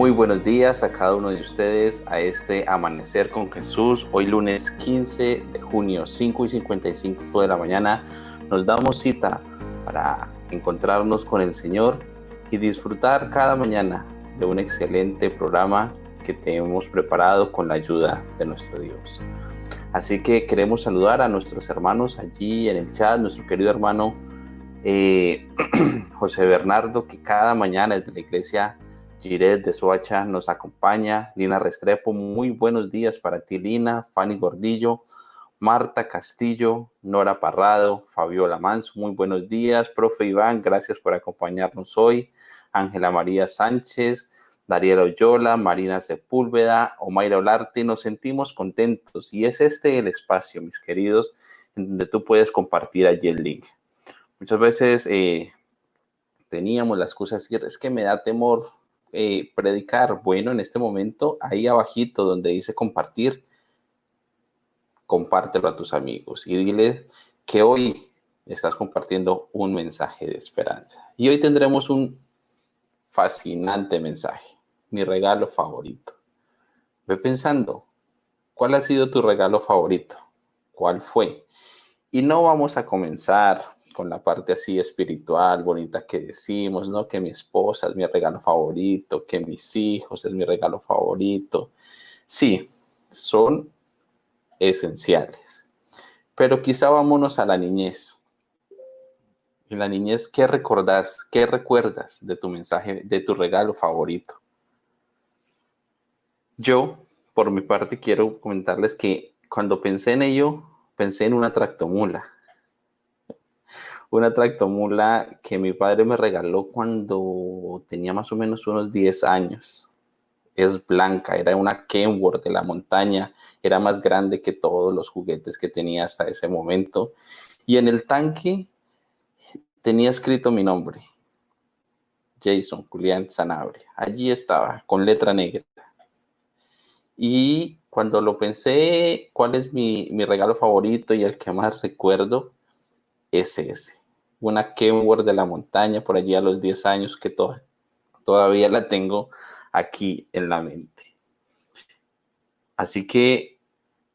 Muy buenos días a cada uno de ustedes a este Amanecer con Jesús. Hoy lunes 15 de junio, 5 y 55 de la mañana, nos damos cita para encontrarnos con el Señor y disfrutar cada mañana de un excelente programa que tenemos preparado con la ayuda de nuestro Dios. Así que queremos saludar a nuestros hermanos allí en el chat, nuestro querido hermano eh, José Bernardo, que cada mañana desde la iglesia Giret de Soacha nos acompaña, Lina Restrepo, muy buenos días para ti, Lina, Fanny Gordillo, Marta Castillo, Nora Parrado, Fabiola Manso, muy buenos días, profe Iván, gracias por acompañarnos hoy, Ángela María Sánchez, Dariela Oyola, Marina Sepúlveda, Omaira Olarte, nos sentimos contentos. Y es este el espacio, mis queridos, en donde tú puedes compartir allí el link. Muchas veces eh, teníamos las cosas, es que me da temor eh, predicar? Bueno, en este momento, ahí abajito donde dice compartir, compártelo a tus amigos y diles que hoy estás compartiendo un mensaje de esperanza. Y hoy tendremos un fascinante mensaje, mi regalo favorito. Ve pensando, ¿cuál ha sido tu regalo favorito? ¿Cuál fue? Y no vamos a comenzar con la parte así espiritual, bonita que decimos, ¿no? Que mi esposa es mi regalo favorito, que mis hijos es mi regalo favorito. Sí, son esenciales. Pero quizá vámonos a la niñez. En la niñez, ¿qué recordás? ¿Qué recuerdas de tu mensaje, de tu regalo favorito? Yo, por mi parte, quiero comentarles que cuando pensé en ello, pensé en una tractomula una tractomula que mi padre me regaló cuando tenía más o menos unos 10 años. Es blanca, era una Kenworth de la montaña, era más grande que todos los juguetes que tenía hasta ese momento. Y en el tanque tenía escrito mi nombre, Jason Julián Sanabria. Allí estaba, con letra negra. Y cuando lo pensé, ¿cuál es mi, mi regalo favorito y el que más recuerdo? Es ese una Kenworth de la montaña por allí a los 10 años que todavía la tengo aquí en la mente. Así que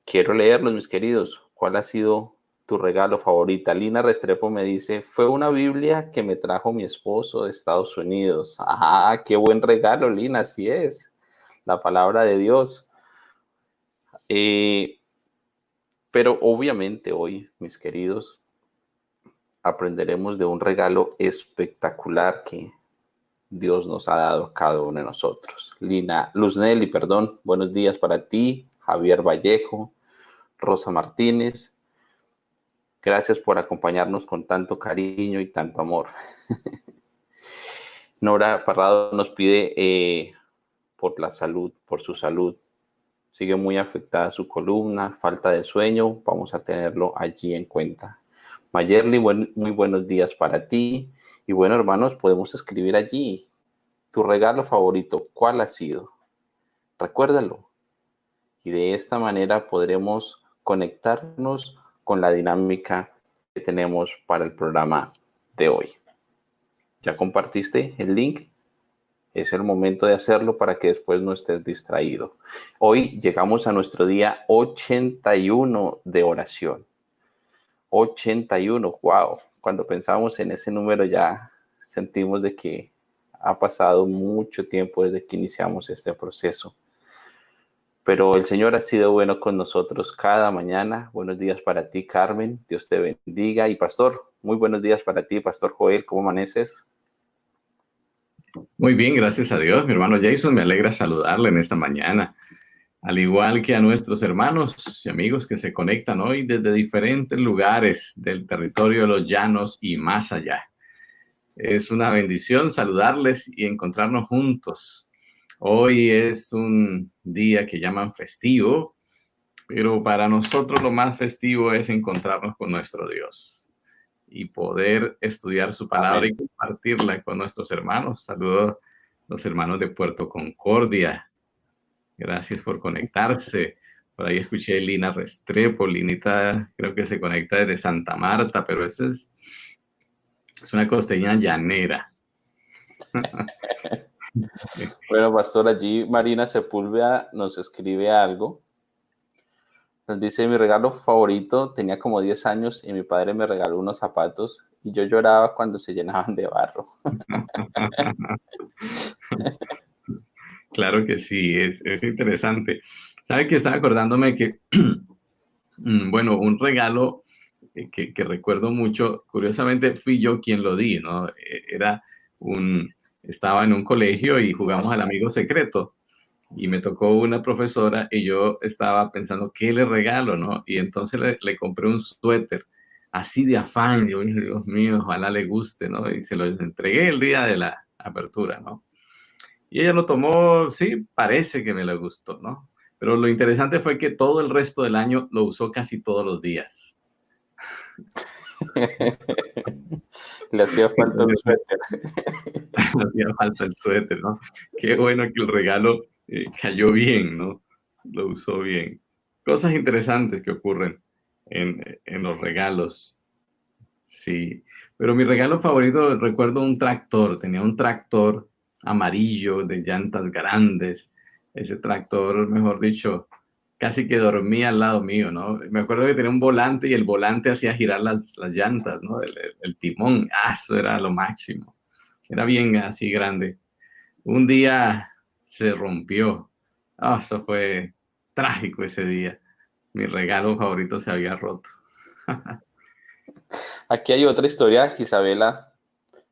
quiero leerlos, mis queridos. ¿Cuál ha sido tu regalo favorito? Lina Restrepo me dice, fue una Biblia que me trajo mi esposo de Estados Unidos. Ah, qué buen regalo, Lina, así es. La palabra de Dios. Eh, pero obviamente hoy, mis queridos, aprenderemos de un regalo espectacular que Dios nos ha dado a cada uno de nosotros. Lina Luz Nelly, perdón, buenos días para ti, Javier Vallejo, Rosa Martínez. Gracias por acompañarnos con tanto cariño y tanto amor. Nora Parrado nos pide eh, por la salud, por su salud. Sigue muy afectada su columna, falta de sueño, vamos a tenerlo allí en cuenta. Mayerly, muy buenos días para ti. Y bueno, hermanos, podemos escribir allí tu regalo favorito. ¿Cuál ha sido? Recuérdalo. Y de esta manera podremos conectarnos con la dinámica que tenemos para el programa de hoy. ¿Ya compartiste el link? Es el momento de hacerlo para que después no estés distraído. Hoy llegamos a nuestro día 81 de oración. 81, wow. Cuando pensamos en ese número ya sentimos de que ha pasado mucho tiempo desde que iniciamos este proceso. Pero el Señor ha sido bueno con nosotros cada mañana. Buenos días para ti, Carmen. Dios te bendiga. Y Pastor, muy buenos días para ti, Pastor Joel. ¿Cómo amaneces? Muy bien, gracias a Dios. Mi hermano Jason, me alegra saludarle en esta mañana al igual que a nuestros hermanos y amigos que se conectan hoy desde diferentes lugares del territorio de los llanos y más allá. Es una bendición saludarles y encontrarnos juntos. Hoy es un día que llaman festivo, pero para nosotros lo más festivo es encontrarnos con nuestro Dios y poder estudiar su palabra y compartirla con nuestros hermanos. Saludos a los hermanos de Puerto Concordia, Gracias por conectarse. Por ahí escuché Lina Restrepo, Linita creo que se conecta desde Santa Marta, pero esa es, es una costeña llanera. bueno, pastor, allí Marina Sepúlveda nos escribe algo. Nos dice, mi regalo favorito tenía como 10 años y mi padre me regaló unos zapatos y yo lloraba cuando se llenaban de barro. claro que sí, es, es interesante. ¿Sabe que estaba acordándome que, mm, bueno, un regalo que, que, recuerdo mucho, curiosamente fui yo quien lo di, ¿no? E, era un, estaba en un colegio y jugamos al amigo secreto y me tocó una profesora y yo estaba pensando, ¿qué le regalo, no? Y entonces le, le compré un suéter así de afán, yo dije, Dios mío, ojalá le guste, ¿no? Y se lo entregué el día de la apertura, ¿no? Y ella lo tomó, sí, parece que me le gustó, ¿no? Pero lo interesante fue que todo el resto del año lo usó casi todos los días. Le hacía falta el suéter. Le hacía falta el suéter, ¿no? Qué bueno que el regalo eh, cayó bien, ¿no? Lo usó bien. Cosas interesantes que ocurren en, los regalos. Sí, pero mi regalo favorito, recuerdo un tractor, tenía un tractor amarillo de llantas grandes. Ese tractor, mejor dicho, casi que dormía al lado mío, ¿no? Me acuerdo que tenía un volante y el volante hacía girar las, las llantas, ¿no? El, timón, ah, eso era lo máximo. Era bien así grande. Un día se rompió. Ah, eso fue trágico ese día mi regalo favorito se había roto. Aquí hay otra historia, Isabela.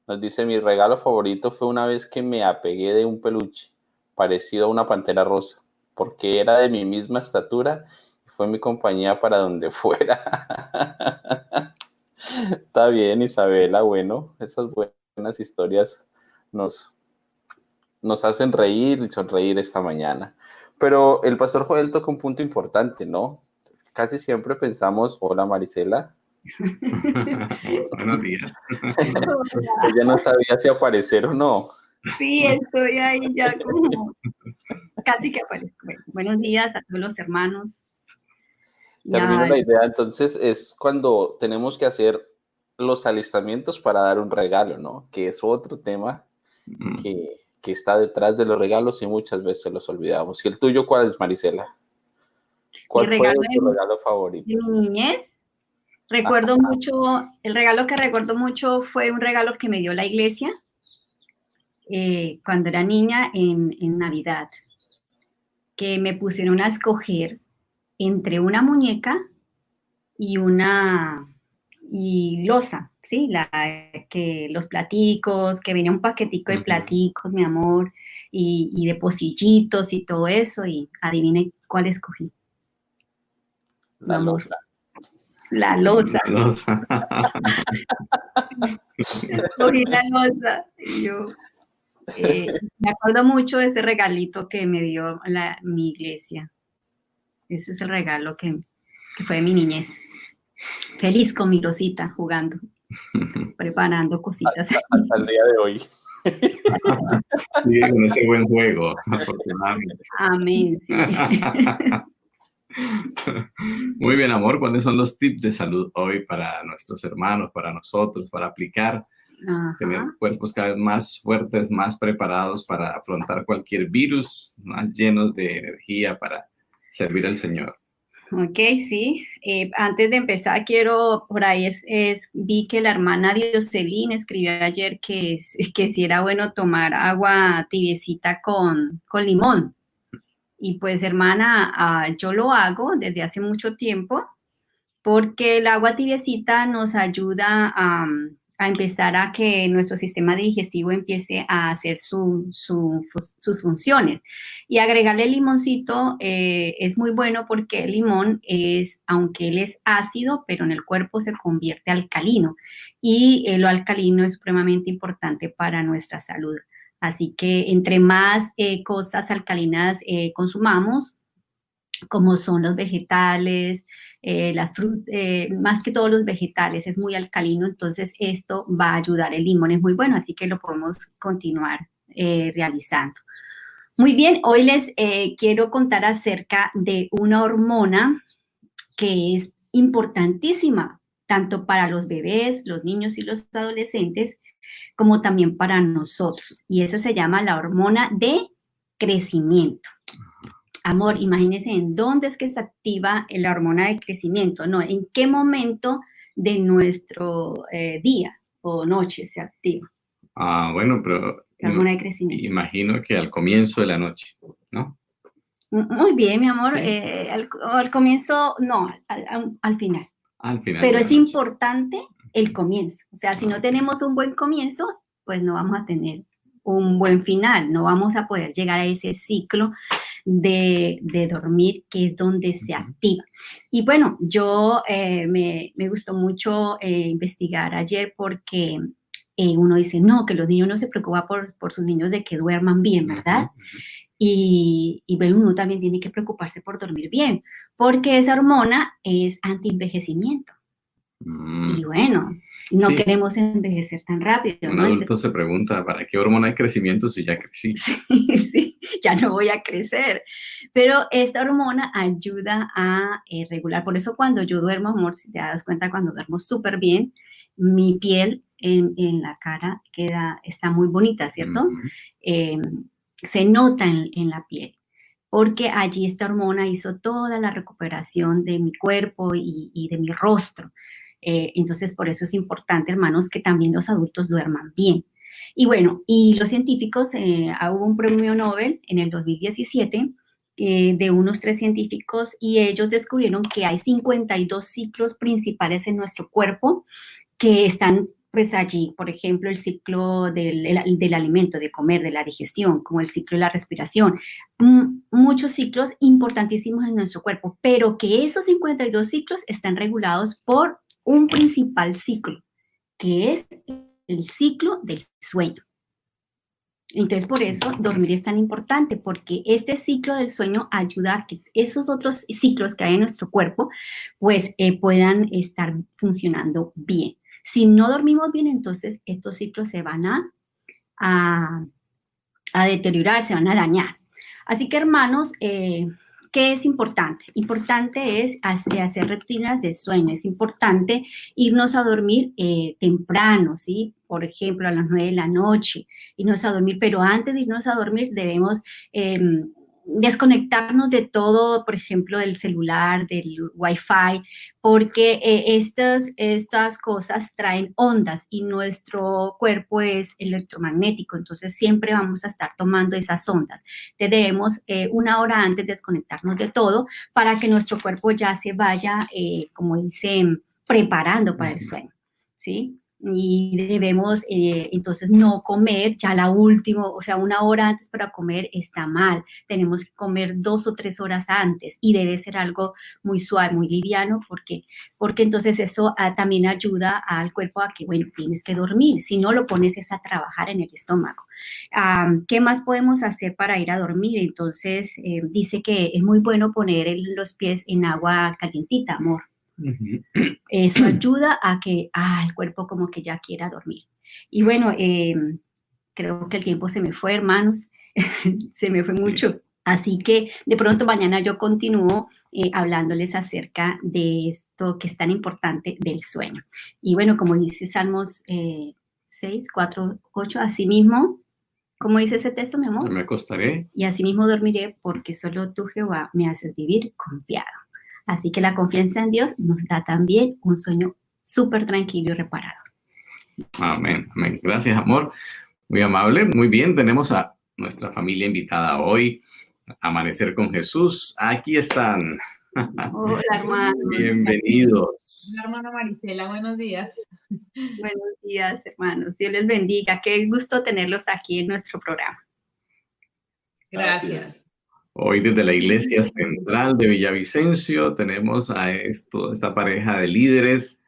Nos dice, mi regalo favorito fue una vez que me apegué de un peluche parecido a una pantera rosa, porque era de mi misma estatura y fue mi compañía para donde fuera. Está bien, Isabela. Bueno, esas buenas historias nos, nos hacen reír y sonreír esta mañana. Pero el pastor Joel toca un punto importante, ¿no? casi siempre pensamos, hola Marisela. Buenos días. Ella no sabía si aparecer o no. Sí, estoy ahí ya como casi que aparezco. buenos días a todos los hermanos. Termino la idea, entonces es cuando tenemos que hacer los alistamientos para dar un regalo, ¿no? Que es otro tema mm. que, que está detrás de los regalos y muchas veces los olvidamos. ¿Y el tuyo cuál es, Marisela? ¿Cuál fue tu regalo favorito? mi niñez. Recuerdo mucho, el regalo que recuerdo mucho fue un regalo que me dio la iglesia eh, cuando era niña en, en Navidad, que me pusieron a escoger entre una muñeca y una y losa, ¿sí? La, que los platicos, que venía un paquetico de platicos, mi amor, y, y, de pocillitos y todo eso, y adivine cuál escogí. La losa. La losa. La losa. la losa. yo eh, me acuerdo mucho de ese regalito que me dio la, mi iglesia. Ese es el regalo que, que fue de mi niñez. Feliz con mi rosita jugando, preparando cositas. Hasta, el día de hoy. Sí, con ese buen juego, afortunadamente. Amén. Sí. Muy bien, amor. ¿Cuáles son los tips de salud hoy para nuestros hermanos, para nosotros, para aplicar? Tener cuerpos cada vez más fuertes, más preparados para afrontar cualquier virus, más llenos de energía para servir al Señor. Ok, sí. Eh, antes de empezar, quiero, por ahí es, vi que la hermana Dioselín escribió ayer que, que si era bueno tomar agua tibiecita con, con limón. Y pues hermana, ah, yo lo hago desde hace mucho tiempo porque el agua tibiecita nos ayuda a, empezar a que nuestro sistema digestivo empiece a hacer sus funciones. Y agregarle limoncito eh, es muy bueno porque el limón es, aunque él es ácido, pero en el cuerpo se convierte alcalino. Y eh, lo alcalino es supremamente importante para nuestra salud. Así que entre más eh, cosas alcalinas eh, consumamos, como son los vegetales, eh, las más que todos los vegetales, es muy alcalino, entonces esto va a ayudar. El limón es muy bueno, así que lo podemos continuar realizando. Muy bien, hoy les quiero contar acerca de una hormona que es importantísima tanto para los bebés, los niños y los adolescentes, como también para nosotros. Y eso se llama la hormona de crecimiento. Amor, imagínense en dónde es que se activa la hormona de crecimiento, no, en qué momento de nuestro eh, día o noche se activa. Ah, bueno, pero La hormona de crecimiento. imagino que al comienzo de la noche, ¿no? Muy bien, mi amor. Sí. eh, al, al comienzo, no, al, al- al final. Al final. Pero es noche. importante el comienzo. O sea, si no tenemos un buen comienzo, pues no vamos a tener un buen final. No vamos a poder llegar a ese ciclo de, de dormir, que es donde se activa. Y bueno, yo eh, me, me gustó mucho eh, investigar ayer porque eh, uno dice, no, que los niños no se preocupan por, por sus niños de que duerman bien, ¿verdad? Y, y bueno, uno también tiene que preocuparse por dormir bien, porque esa hormona es anti-envejecimiento. Mm. Y bueno, no Sí. queremos envejecer tan rápido, Un ¿no? adulto se pregunta, ¿para qué hormona de crecimiento si ya crecí? Entonces, sí, ya no voy a crecer. Pero esta hormona ayuda a eh, regular. Por eso cuando yo duermo, amor, si te das cuenta, cuando duermo súper bien, mi piel en, en la cara queda, está muy bonita, ¿cierto? Eh, se nota en, en la piel, porque allí esta hormona hizo toda la recuperación de mi cuerpo y, y de mi rostro. Eh, entonces, por eso es importante, hermanos, que también los adultos duerman bien. Y bueno, y los científicos, eh, ah, hubo un premio Nobel en el 2017 eh, de unos tres científicos y ellos descubrieron que hay 52 ciclos principales en nuestro cuerpo que están pues allí, por ejemplo, el ciclo del, el- del alimento, de comer, de la digestión, como el ciclo de la respiración, Mm, muchos ciclos importantísimos en nuestro cuerpo, pero que esos 52 ciclos están regulados por un principal ciclo, que es el ciclo del sueño. Entonces, por eso dormir es tan importante, porque este ciclo del sueño ayuda a que esos otros ciclos que hay en nuestro cuerpo, pues eh, puedan estar funcionando bien. Si no dormimos bien, entonces estos ciclos se van a, a, a deteriorar, se van a dañar. Así que, hermanos, eh, ¿qué es importante? Importante es hacer, rutinas de sueño, es importante irnos a dormir eh, temprano, ¿sí? Por ejemplo, a las 9 de la noche, irnos a dormir, pero antes de irnos a dormir debemos eh, desconectarnos de todo, por ejemplo, del celular, del wifi, porque eh, estas, estas cosas traen ondas y nuestro cuerpo es electromagnético, entonces siempre vamos a estar tomando esas ondas. Entonces debemos eh, una hora antes desconectarnos de todo para que nuestro cuerpo ya se vaya, eh, como dicen, preparando para el sueño, ¿sí? Y debemos eh, entonces no comer ya la última, o sea, una hora antes para comer está mal. Tenemos que comer dos o tres horas antes y debe ser algo muy suave, muy liviano, porque, porque entonces eso ah, también ayuda al cuerpo a que, bueno, tienes que dormir. Si no, lo pones es a trabajar en el estómago. Ah, ¿Qué más podemos hacer para ir a dormir? Entonces, eh, dice que es muy bueno poner los pies en agua calientita, amor. Eso ayuda a que ah, el cuerpo como que ya quiera dormir. Y bueno, eh, creo que el tiempo se me fue, hermanos, se me fue Sí. mucho. Así que de pronto mañana yo continúo eh, hablándoles acerca de esto que es tan importante del sueño. Y bueno, como dice Salmos eh, 6, 4, 8, así mismo, como dice ese texto, mi amor, Me acostaré. y asimismo dormiré porque solo tú, Jehová, me haces vivir confiado. Así que la confianza en Dios nos da también un sueño súper tranquilo y reparado. Amén, amén. Gracias, amor. Muy amable. Muy bien, tenemos a nuestra familia invitada hoy. Amanecer con Jesús. Aquí están. Hola, hermano. Bienvenidos. Hola, hermana Marisela, buenos días. Buenos días, hermanos. Dios les bendiga. Qué gusto tenerlos aquí en nuestro programa. Gracias. Hoy desde la Iglesia Central de Villavicencio tenemos a esto, esta pareja de líderes,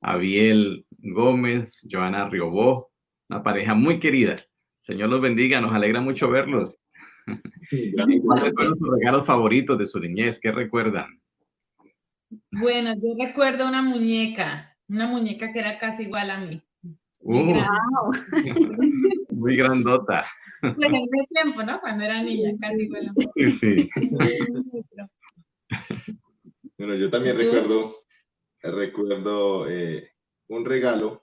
Abiel Gómez, Joana Riobó, una pareja muy querida. Señor los bendiga, nos alegra mucho verlos. ¿Cuáles fueron sus regalos favoritos de su niñez? ¿Qué recuerdan? Bueno, yo recuerdo una muñeca, una muñeca que era casi igual a mí. Uh, Wow. muy grandota. Pues en ese tiempo, ¿no? Cuando era niña, casi igual a mí. Sí, sí. Bueno, yo también ¿Tú? recuerdo, recuerdo eh, un regalo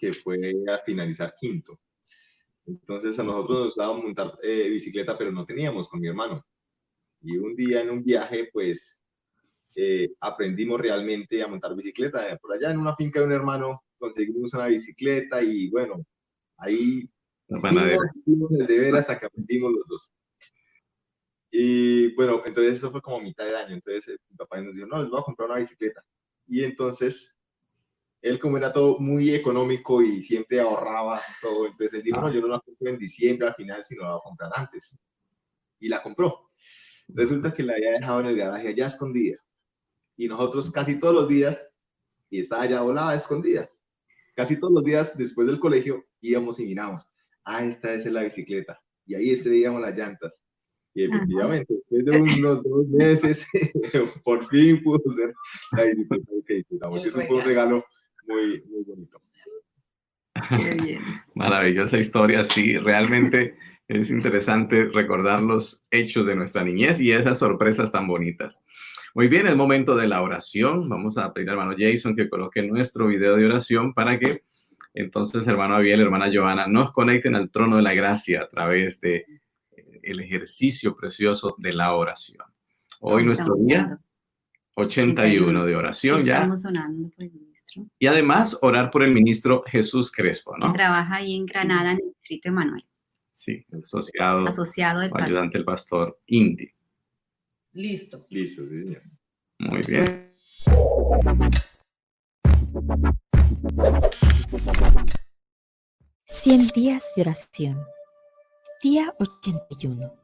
que fue a finalizar quinto. Entonces a nosotros nos daban montar eh, bicicleta, pero no teníamos con mi hermano. Y un día en un viaje, pues eh, aprendimos realmente a montar bicicleta. Por allá en una finca de un hermano conseguimos una bicicleta y bueno, ahí hicimos, el deber hasta que aprendimos los dos. Y bueno, entonces eso fue como mitad de año. Entonces eh, mi papá nos dijo, no, les voy a comprar una bicicleta. Y entonces él como era todo muy económico y siempre ahorraba todo, entonces él dijo, no, yo no la compro en diciembre al final, sino la voy a comprar antes. Y la compró. Resulta que la había dejado en el garaje allá escondida. Y nosotros casi todos los días, y estaba ya volada escondida, casi todos los días después del colegio íbamos y miramos, ah, esta es la bicicleta. Y ahí veíamos las llantas. Y efectivamente, después de unos dos meses, por fin pudo ser la bicicleta que disfrutamos. Eso fue un regalo muy, muy bonito. Maravillosa historia, sí, realmente es interesante recordar los hechos de nuestra niñez y esas sorpresas tan bonitas. Muy bien, es momento de la oración. Vamos a pedir al hermano Jason que coloque nuestro video de oración para que entonces hermano Abiel, hermana Joana, nos conecten al trono de la gracia a través de eh, el ejercicio precioso de la oración. Hoy nuestro día 81 de oración ya. Estamos orando por y además orar por el ministro Jesús Crespo, ¿no? trabaja ahí en Granada, en el distrito Emanuel. Sí, asociado, asociado del ayudante del pastor Indy. Listo. Listo, señor. Muy bien. Cien días de oración. Día 81.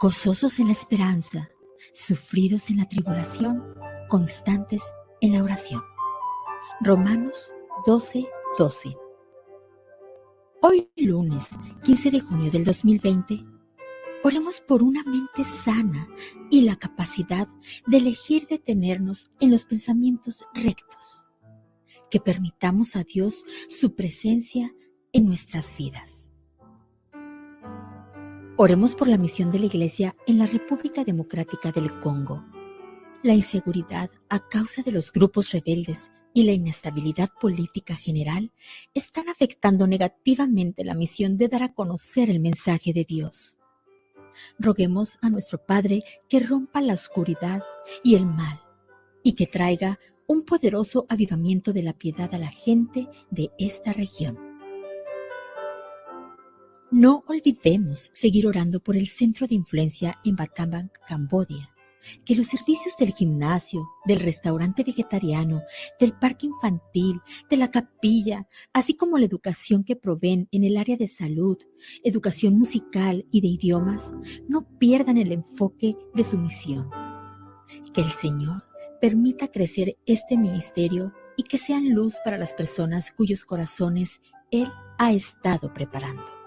Gozosos en la esperanza sufridos en la tribulación, constantes en la oración. Romanos 12, 12. Hoy lunes 15 de junio del 2020, oremos por una mente sana y la capacidad de elegir detenernos en los pensamientos rectos, que permitamos a Dios su presencia en nuestras vidas. Oremos por la misión de la Iglesia en la República Democrática del Congo. La inseguridad a causa de los grupos rebeldes y la inestabilidad política general están afectando negativamente la misión de dar a conocer el mensaje de Dios. Roguemos a nuestro Padre que rompa la oscuridad y el mal y que traiga un poderoso avivamiento de la piedad a la gente de esta región. No olvidemos seguir orando por el centro de influencia en Battambang, Cambodia. Que los servicios del gimnasio, del restaurante vegetariano, del parque infantil, de la capilla, así como la educación que proveen en el área de salud, educación musical y de idiomas, no pierdan el enfoque de su misión. Que el Señor permita crecer este ministerio y que sean luz para las personas cuyos corazones Él ha estado preparando.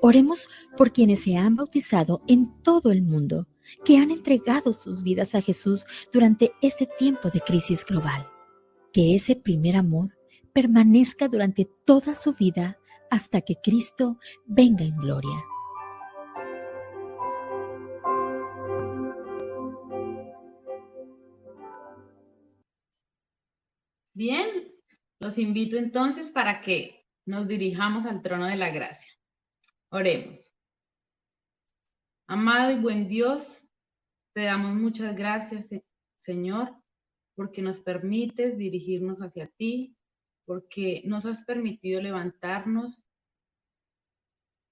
Oremos por quienes se han bautizado en todo el mundo, que han entregado sus vidas a Jesús durante este tiempo de crisis global. Que ese primer amor permanezca durante toda su vida hasta que Cristo venga en gloria. Bien, los invito entonces para que nos dirijamos al trono de la gracia. Oremos. Amado y buen Dios, te damos muchas gracias, Señor, porque nos permites dirigirnos hacia ti, porque nos has permitido levantarnos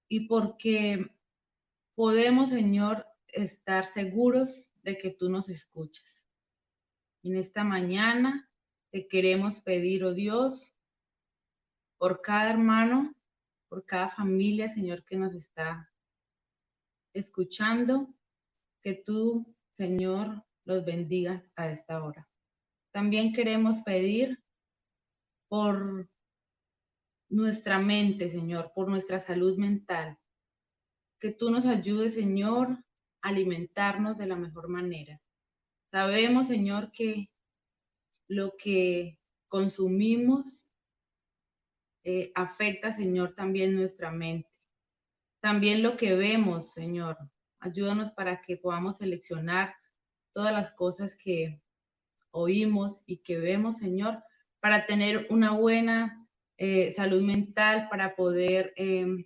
y porque podemos, Señor, estar seguros de que tú nos escuchas. En esta mañana te queremos pedir, oh Dios, por cada hermano por cada familia, Señor, que nos está escuchando, que tú, Señor, los bendigas a esta hora. También queremos pedir por nuestra mente, Señor, por nuestra salud mental, que tú nos ayudes, Señor, a alimentarnos de la mejor manera. Sabemos, Señor, que lo que consumimos eh, afecta, Señor, también nuestra mente. También lo que vemos, Señor, Ayúdanos para que podamos seleccionar todas las cosas que oímos y que vemos, Señor, para tener una buena eh, salud mental, para poder, em,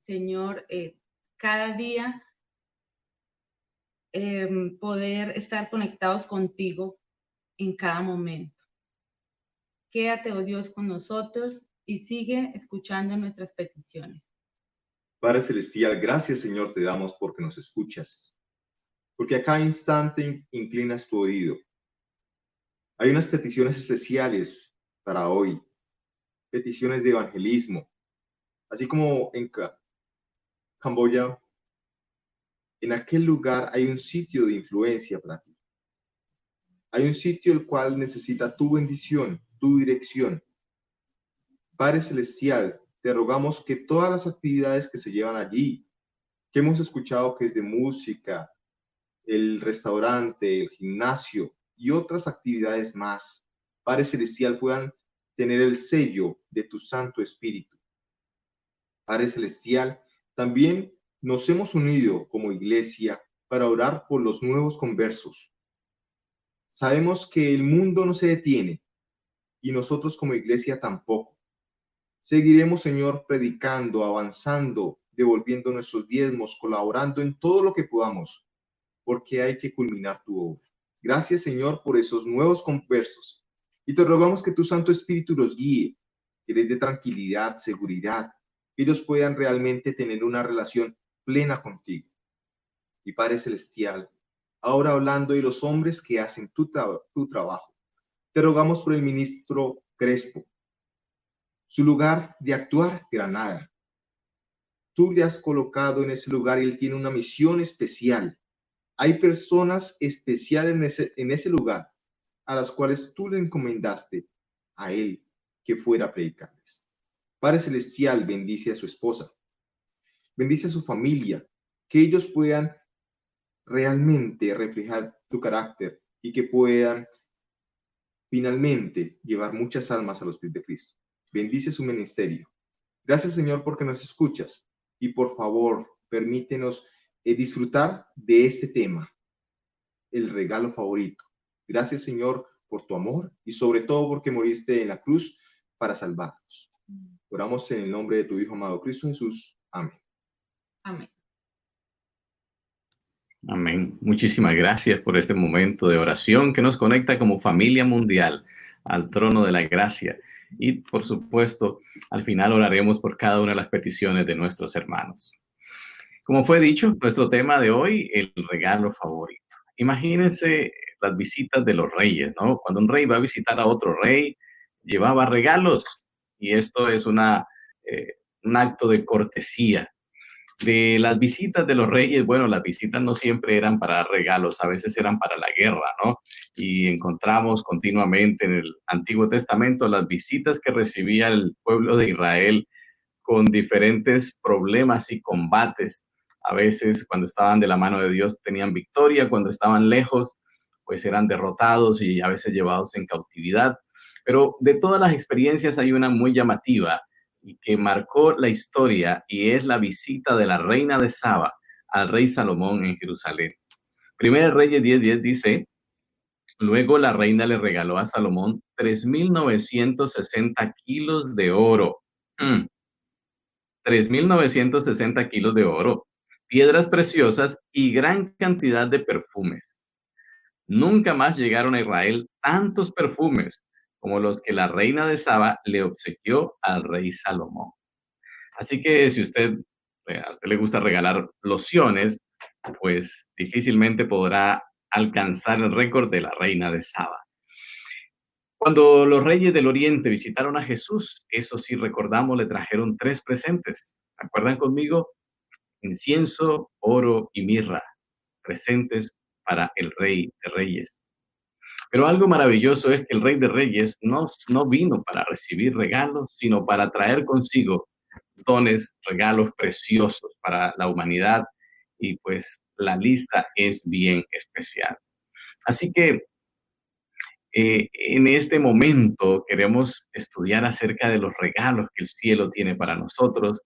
Señor, eh, cada día em, poder estar conectados contigo en cada momento. Quédate, oh Dios, con nosotros y sigue escuchando nuestras peticiones. Padre Celestial, gracias Señor te damos porque nos escuchas, porque a cada instante inclinas tu oído. Hay unas peticiones especiales para hoy, peticiones de evangelismo, así como en Camboya, en aquel lugar hay un sitio de influencia para ti. Hay un sitio el cual necesita tu bendición, tu dirección. Padre Celestial, te rogamos que todas las actividades que se llevan allí, que hemos escuchado que es de música, el restaurante, el gimnasio y otras actividades más, Padre Celestial, puedan tener el sello de tu Santo Espíritu. Padre Celestial, también nos hemos unido como iglesia para orar por los nuevos conversos. Sabemos que el mundo no se detiene y nosotros como iglesia tampoco. Seguiremos, Señor, predicando, avanzando, devolviendo nuestros diezmos, colaborando en todo lo que podamos, porque hay que culminar tu obra. Gracias, Señor, por esos nuevos conversos. Y te rogamos que tu Santo Espíritu los guíe, que les dé tranquilidad, seguridad, que ellos puedan realmente tener una relación plena contigo. Y Padre Celestial, ahora hablando de los hombres que hacen tu, tu trabajo, te rogamos por el ministro Crespo, su lugar de actuar, Granada. Tú le has colocado en ese lugar y él tiene una misión especial. Hay personas especiales en ese, en ese lugar a las cuales tú le encomendaste a él que fuera a predicarles. Padre Celestial, bendice a su esposa, bendice a su familia, que ellos puedan realmente reflejar tu carácter y que puedan finalmente llevar muchas almas a los pies de Cristo. Bendice su ministerio. Gracias Señor porque nos escuchas y por favor permítenos eh, disfrutar de este tema, el regalo favorito. Gracias Señor por tu amor y sobre todo porque moriste en la cruz para salvarnos. Oramos en el nombre de tu Hijo amado Cristo Jesús. Amén. Amén. Amén. Muchísimas gracias por este momento de oración que nos conecta como familia mundial al trono de la gracia. Y por supuesto, al final oraremos por cada una de las peticiones de nuestros hermanos. Como fue dicho, nuestro tema de hoy, el regalo favorito. Imagínense las visitas de los reyes, ¿no? Cuando un rey va a visitar a otro rey, llevaba regalos y esto es una, eh, un acto de cortesía de las visitas de los reyes, bueno, las visitas no siempre eran para dar regalos, a veces eran para la guerra, ¿no? Y encontramos continuamente en el Antiguo Testamento las visitas que recibía el pueblo de Israel con diferentes problemas y combates. A veces cuando estaban de la mano de Dios tenían victoria, cuando estaban lejos pues eran derrotados y a veces llevados en cautividad. Pero de todas las experiencias hay una muy llamativa que marcó la historia y es la visita de la reina de Saba al rey Salomón en Jerusalén. Primera Reyes 10:10 dice, luego la reina le regaló a Salomón 3.960 kilos de oro. 3.960 mm. kilos de oro, piedras preciosas y gran cantidad de perfumes. Nunca más llegaron a Israel tantos perfumes como los que la reina de Saba le obsequió al rey Salomón. Así que si usted, eh, usted le gusta regalar lociones, pues difícilmente podrá alcanzar el récord de la reina de Saba. Cuando los reyes del oriente visitaron a Jesús, eso sí recordamos, le trajeron tres presentes. ¿Acuerdan conmigo? Incienso, oro y mirra, presentes para el rey de reyes. Pero algo maravilloso es que el Rey de Reyes no, no vino para recibir regalos, sino para traer consigo dones, regalos preciosos para la humanidad y pues la lista es bien especial. Así que eh, en este momento queremos estudiar acerca de los regalos que el cielo tiene para nosotros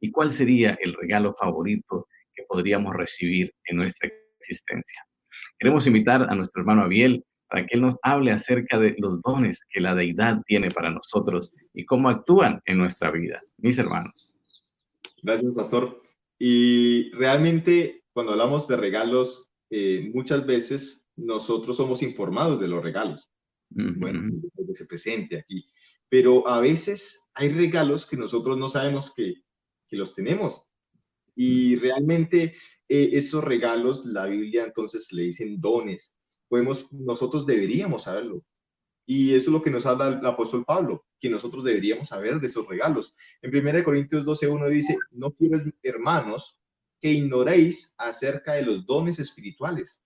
y cuál sería el regalo favorito que podríamos recibir en nuestra existencia. Queremos invitar a nuestro hermano Abiel para que él nos hable acerca de los dones que la deidad tiene para nosotros y cómo actúan en nuestra vida. Mis hermanos. Gracias, pastor. Y realmente cuando hablamos de regalos, eh, muchas veces nosotros somos informados de los regalos. Bueno, que se presente aquí. Pero a veces hay regalos que nosotros no sabemos que, que los tenemos. Y realmente eh, esos regalos, la Biblia entonces le dicen dones. Podemos, nosotros deberíamos saberlo. Y eso es lo que nos habla el apóstol Pablo, que nosotros deberíamos saber de esos regalos. En 1 Corintios 12.1 dice, no quiero, hermanos, que ignoréis acerca de los dones espirituales.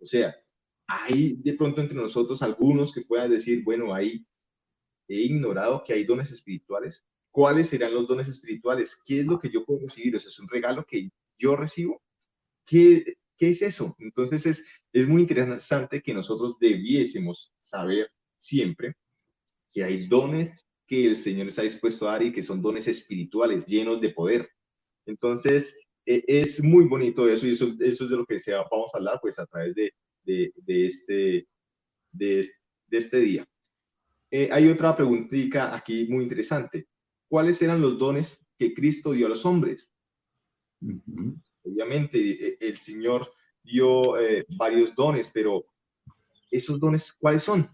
O sea, hay de pronto entre nosotros algunos que puedan decir, bueno, ahí he ignorado que hay dones espirituales. ¿Cuáles serán los dones espirituales? ¿Qué es lo que yo puedo recibir? O es un regalo que yo recibo. ¿Qué, qué es eso? Entonces es, es muy interesante que nosotros debiésemos saber siempre que hay dones que el Señor está dispuesto a dar y que son dones espirituales llenos de poder. Entonces, e, es muy bonito eso y eso, eso es de lo que sea, vamos a hablar pues a través de, de, de este, de, de, este día. Eh, hay otra preguntita aquí muy interesante. ¿Cuáles eran los dones que Cristo dio a los hombres? Obviamente e, el Señor dio eh, varios dones, pero esos dones, ¿cuáles son?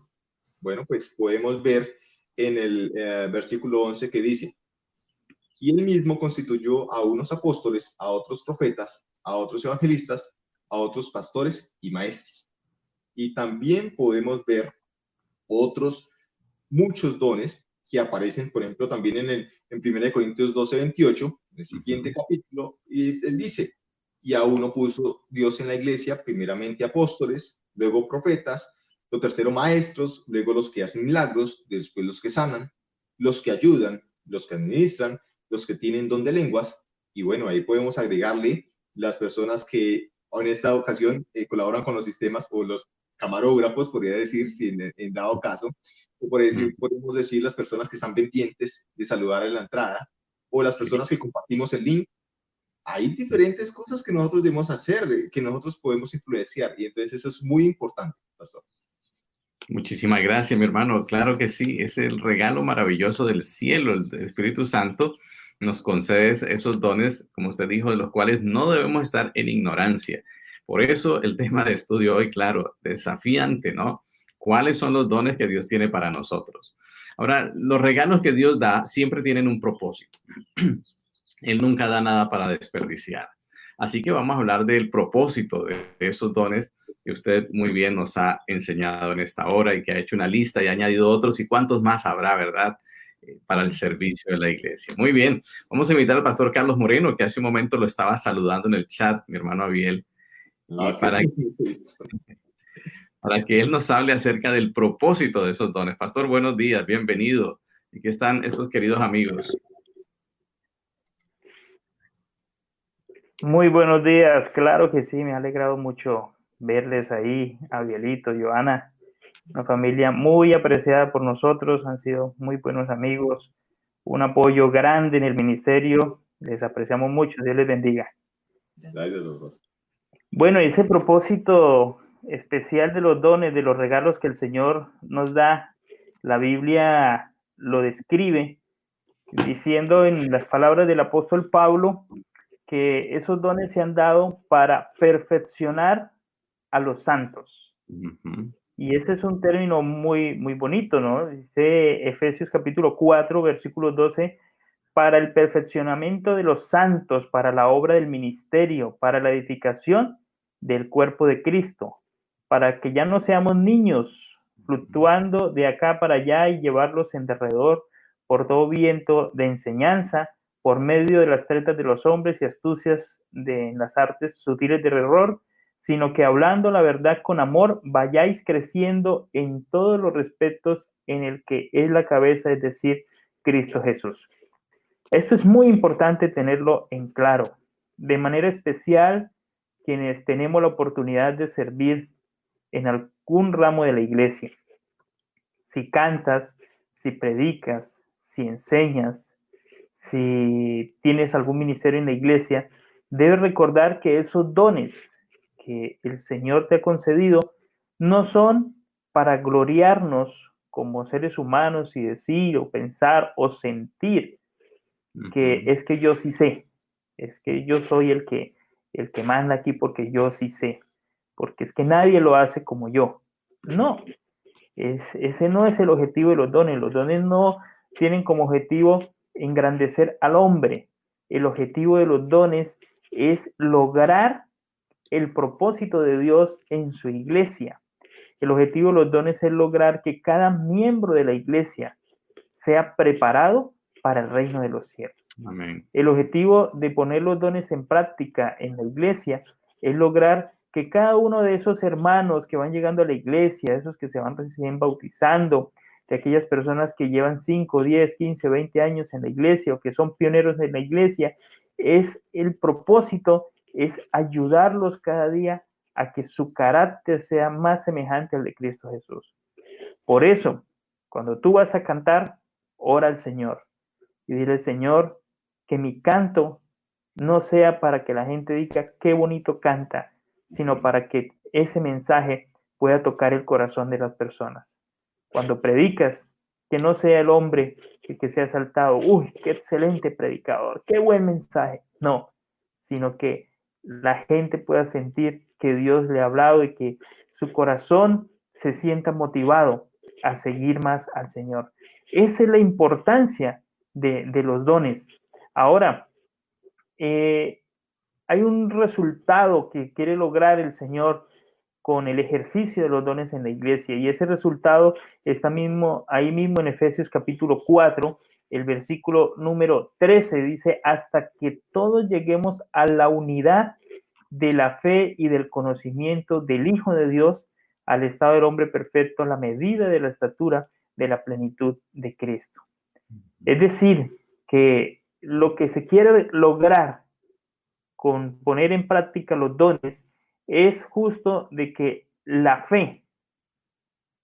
Bueno, pues podemos ver en el eh, versículo 11 que dice, y él mismo constituyó a unos apóstoles, a otros profetas, a otros evangelistas, a otros pastores y maestros. Y también podemos ver otros muchos dones que aparecen, por ejemplo, también en, el, en 1 Corintios 12, 28, en el siguiente capítulo, y él dice, y a uno puso Dios en la iglesia, primeramente apóstoles, luego profetas, lo tercero, maestros, luego los que hacen milagros, después los que sanan, los que ayudan, los que administran, los que tienen don de lenguas, y bueno, ahí podemos agregarle las personas que en esta ocasión eh, colaboran con los sistemas o los camarógrafos, podría decir, si en, dado caso, o por decir, podemos decir las personas que están pendientes de saludar en la entrada, o las personas que compartimos el link. Hay diferentes cosas que nosotros debemos hacer, que nosotros podemos influenciar, y entonces eso es muy importante, pastor. Muchísimas gracias, mi hermano. Claro que sí, es el regalo maravilloso del cielo, el Espíritu Santo nos concede esos dones, como usted dijo, de los cuales no debemos estar en ignorancia. Por eso el tema de estudio hoy, claro, desafiante, ¿no? ¿Cuáles son los dones que Dios tiene para nosotros? Ahora, los regalos que Dios da siempre tienen un propósito. Él nunca da nada para desperdiciar. Así que vamos a hablar del propósito de esos dones que usted muy bien nos ha enseñado en esta hora y que ha hecho una lista y ha añadido otros y cuántos más habrá, ¿verdad? Eh, para el servicio de la iglesia. Muy bien, vamos a invitar al pastor Carlos Moreno, que hace un momento lo estaba saludando en el chat, mi hermano Abiel, para, para que él nos hable acerca del propósito de esos dones. Pastor, buenos días, bienvenido. Aquí están estos queridos amigos. Muy buenos días, claro que sí, me ha alegrado mucho verles ahí, Abielito, Joana, una familia muy apreciada por nosotros, han sido muy buenos amigos, un apoyo grande en el ministerio, les apreciamos mucho, Dios les bendiga. Bueno, ese propósito especial de los dones, de los regalos que el Señor nos da, la Biblia lo describe diciendo en las palabras del apóstol Pablo que esos dones se han dado para perfeccionar a los santos. Y este es un término muy, muy bonito, ¿no? Dice Efesios capítulo 4, versículo 12, para el perfeccionamiento de los santos, para la obra del ministerio, para la edificación del cuerpo de Cristo, para que ya no seamos niños fluctuando de acá para allá y llevarlos en derredor por todo viento de enseñanza, por medio de las tretas de los hombres y astucias de las artes sutiles de error, sino que hablando la verdad con amor, vayáis creciendo en todos los respetos en el que es la cabeza, es decir, Cristo Jesús. Esto es muy importante tenerlo en claro. De manera especial, quienes tenemos la oportunidad de servir en algún ramo de la iglesia. Si cantas, si predicas, si enseñas, si tienes algún ministerio en la iglesia, debes recordar que esos dones que el Señor te ha concedido no son para gloriarnos como seres humanos y decir o pensar o sentir que es que yo sí sé, es que yo soy el que el que manda aquí porque yo sí sé, porque es que nadie lo hace como yo. No, es, ese no es el objetivo de los dones. Los dones no tienen como objetivo engrandecer al hombre. El objetivo de los dones es lograr el propósito de Dios en su iglesia. El objetivo de los dones es lograr que cada miembro de la iglesia sea preparado para el reino de los cielos. El objetivo de poner los dones en práctica en la iglesia es lograr que cada uno de esos hermanos que van llegando a la iglesia, esos que se van recién bautizando, de aquellas personas que llevan 5, 10, 15, 20 años en la iglesia o que son pioneros en la iglesia, es el propósito, es ayudarlos cada día a que su carácter sea más semejante al de Cristo Jesús. Por eso, cuando tú vas a cantar, ora al Señor y dile, Señor, que mi canto no sea para que la gente diga qué bonito canta, sino para que ese mensaje pueda tocar el corazón de las personas. Cuando predicas, que no sea el hombre que, que sea saltado, uy, qué excelente predicador, qué buen mensaje. No, sino que la gente pueda sentir que Dios le ha hablado y que su corazón se sienta motivado a seguir más al Señor. Esa es la importancia de, los dones. Ahora, eh, hay un resultado que quiere lograr el Señor con el ejercicio de los dones en la iglesia y ese resultado está mismo ahí mismo en Efesios capítulo 4, el versículo número 13 dice, hasta que todos lleguemos a la unidad de la fe y del conocimiento del Hijo de Dios, al estado del hombre perfecto, a la medida de la estatura de la plenitud de Cristo. Es decir, que lo que se quiere lograr con poner en práctica los dones es justo de que la fe,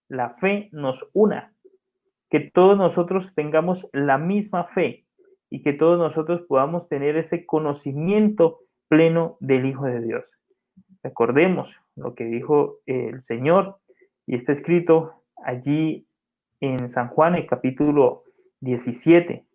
la fe nos una, que todos nosotros tengamos la misma fe y que todos nosotros podamos tener ese conocimiento pleno del Hijo de Dios. Recordemos lo que dijo el Señor y está escrito allí en San Juan, el capítulo 17,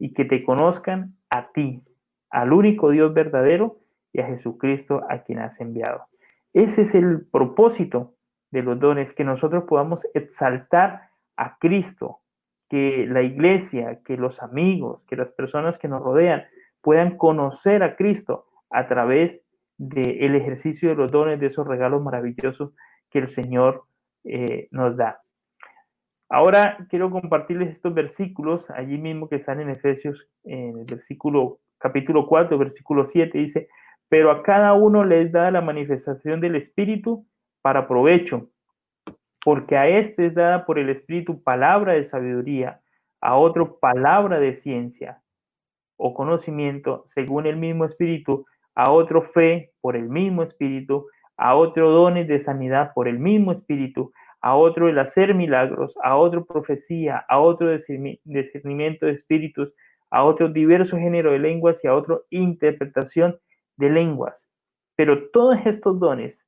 y que te conozcan a ti, al único Dios verdadero y a Jesucristo a quien has enviado. Ese es el propósito de los dones, que nosotros podamos exaltar a Cristo, que la iglesia, que los amigos, que las personas que nos rodean puedan conocer a Cristo a través del ejercicio de los dones, de esos regalos maravillosos que el Señor eh, nos da. Ahora quiero compartirles estos versículos, allí mismo que están en Efesios, en el versículo, capítulo 4, versículo 7, dice, pero a cada uno les da la manifestación del Espíritu para provecho, porque a este es dada por el Espíritu palabra de sabiduría, a otro palabra de ciencia o conocimiento según el mismo Espíritu, a otro fe por el mismo Espíritu, a otro dones de sanidad por el mismo Espíritu, a otro el hacer milagros, a otro profecía, a otro discernimiento de espíritus, a otro diverso género de lenguas y a otro interpretación de lenguas. Pero todos estos dones,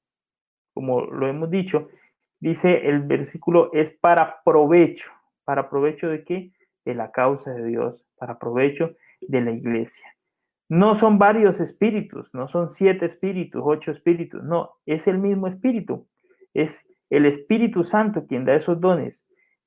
como lo hemos dicho, dice el versículo, es para provecho. ¿Para provecho de qué? De la causa de Dios, para provecho de la iglesia. No son varios espíritus, no son siete espíritus, ocho espíritus, no, es el mismo espíritu. Es el Espíritu Santo quien da esos dones.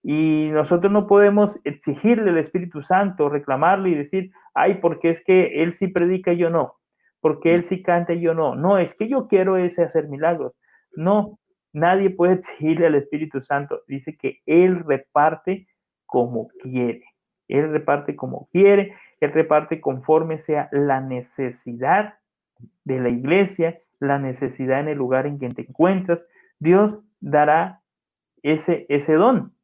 Y nosotros no podemos exigirle al Espíritu Santo, reclamarle y decir, ay, porque es que Él sí predica y yo no, porque Él sí canta y yo no. No, es que yo quiero ese hacer milagros. No, nadie puede exigirle al Espíritu Santo. Dice que Él reparte como quiere. Él reparte como quiere, Él reparte conforme sea la necesidad de la iglesia, la necesidad en el lugar en que te encuentras. Dios dará ese, ese don,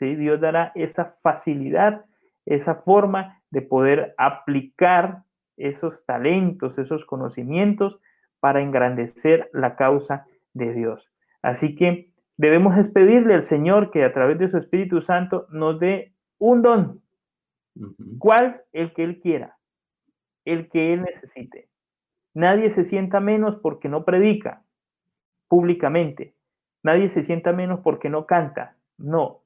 ¿sí? Dios dará esa facilidad, esa forma de poder aplicar esos talentos, esos conocimientos para engrandecer la causa de Dios. Así que debemos despedirle al Señor que a través de su Espíritu Santo nos dé un don. ¿Cuál? El que Él quiera, el que Él necesite. nadie se sienta menos porque no predica públicamente. Nadie se sienta menos porque no canta. No,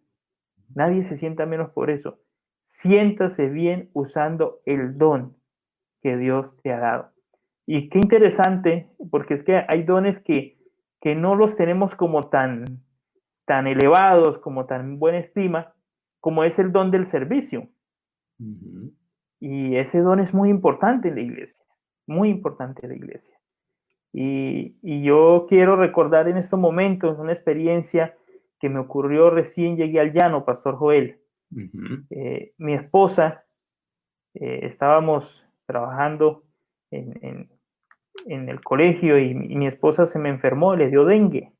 nadie se sienta menos por eso. Siéntase bien usando el don que Dios te ha dado. Y qué interesante, porque es que hay dones que, que no los tenemos como tan, tan elevados, como tan buena estima, como es el don del servicio. Y ese don es muy importante en la iglesia, muy importante en la iglesia. Y, y yo quiero recordar en estos momentos una experiencia que me ocurrió recién llegué al llano, Pastor Joel. Eh, mi esposa, eh, estábamos trabajando en, en, el colegio y, mi esposa se me enfermó, le dio dengue.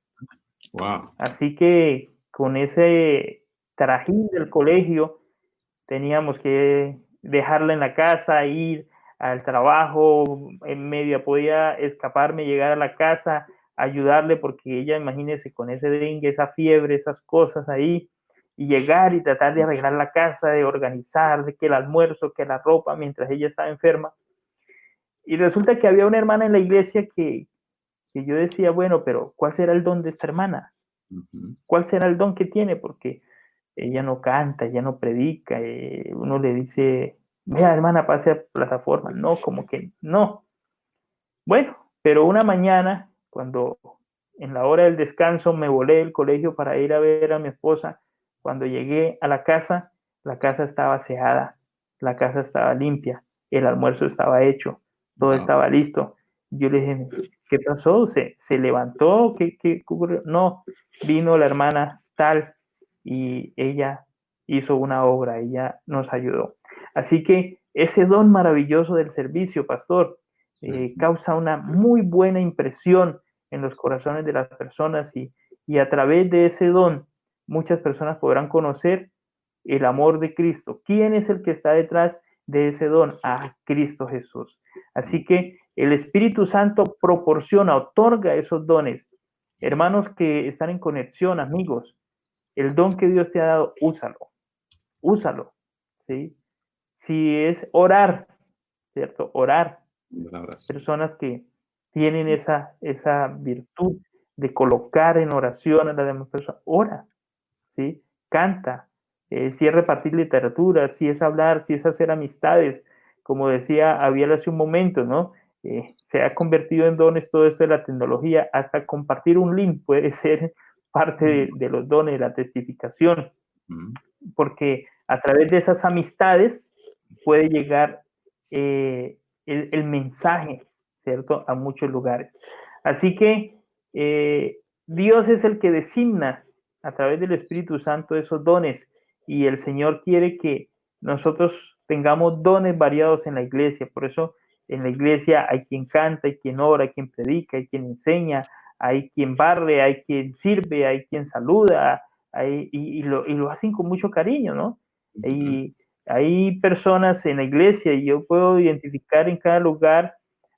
Wow. Así que con ese trajín del colegio teníamos que dejarla en la casa, ir al trabajo, en media podía escaparme, llegar a la casa, ayudarle, porque ella, imagínese, con ese dengue, esa fiebre, esas cosas ahí, y llegar y tratar de arreglar la casa, de organizar, de que el almuerzo, que la ropa, mientras ella estaba enferma. Y resulta que había una hermana en la iglesia que, que yo decía, bueno, pero ¿cuál será el don de esta hermana? ¿Cuál será el don que tiene? Porque ella no canta, ella no predica, eh, uno le dice, vea hermana, pase a plataforma. No, como que no. Bueno, pero una mañana, cuando en la hora del descanso me volé del colegio para ir a ver a mi esposa, cuando llegué a la casa, la casa estaba cerrada, la casa estaba limpia, el almuerzo estaba hecho, todo estaba listo. Yo le dije, ¿qué pasó? ¿Se, se levantó? ¿Qué, qué ocurrió? No, vino la hermana tal y ella hizo una obra, ella nos ayudó. Así que ese don maravilloso del servicio, pastor, eh, causa una muy buena impresión en los corazones de las personas y, y a través de ese don muchas personas podrán conocer el amor de Cristo. ¿Quién es el que está detrás de ese don? A Cristo Jesús. Así que el Espíritu Santo proporciona, otorga esos dones. Hermanos que están en conexión, amigos, el don que Dios te ha dado, úsalo. Úsalo. ¿sí? Si es orar, ¿cierto? Orar. Personas que tienen esa, esa virtud de colocar en oración a la demás persona, ora, ¿sí? Canta, eh, si es repartir literatura, si es hablar, si es hacer amistades, como decía Abiel hace un momento, ¿no? Eh, se ha convertido en dones todo esto de la tecnología, hasta compartir un link puede ser parte de, los dones, de la testificación, porque a través de esas amistades puede llegar eh, el, mensaje, ¿cierto?, a muchos lugares. Así que eh, Dios es el que designa a través del Espíritu Santo esos dones y el Señor quiere que nosotros tengamos dones variados en la iglesia. Por eso en la iglesia hay quien canta, hay quien ora, hay quien predica, hay quien enseña, hay quien barre, hay quien sirve, hay quien saluda, y, lo, y, lo, hacen con mucho cariño, ¿no? Y hay personas en la iglesia, y yo puedo identificar en cada lugar,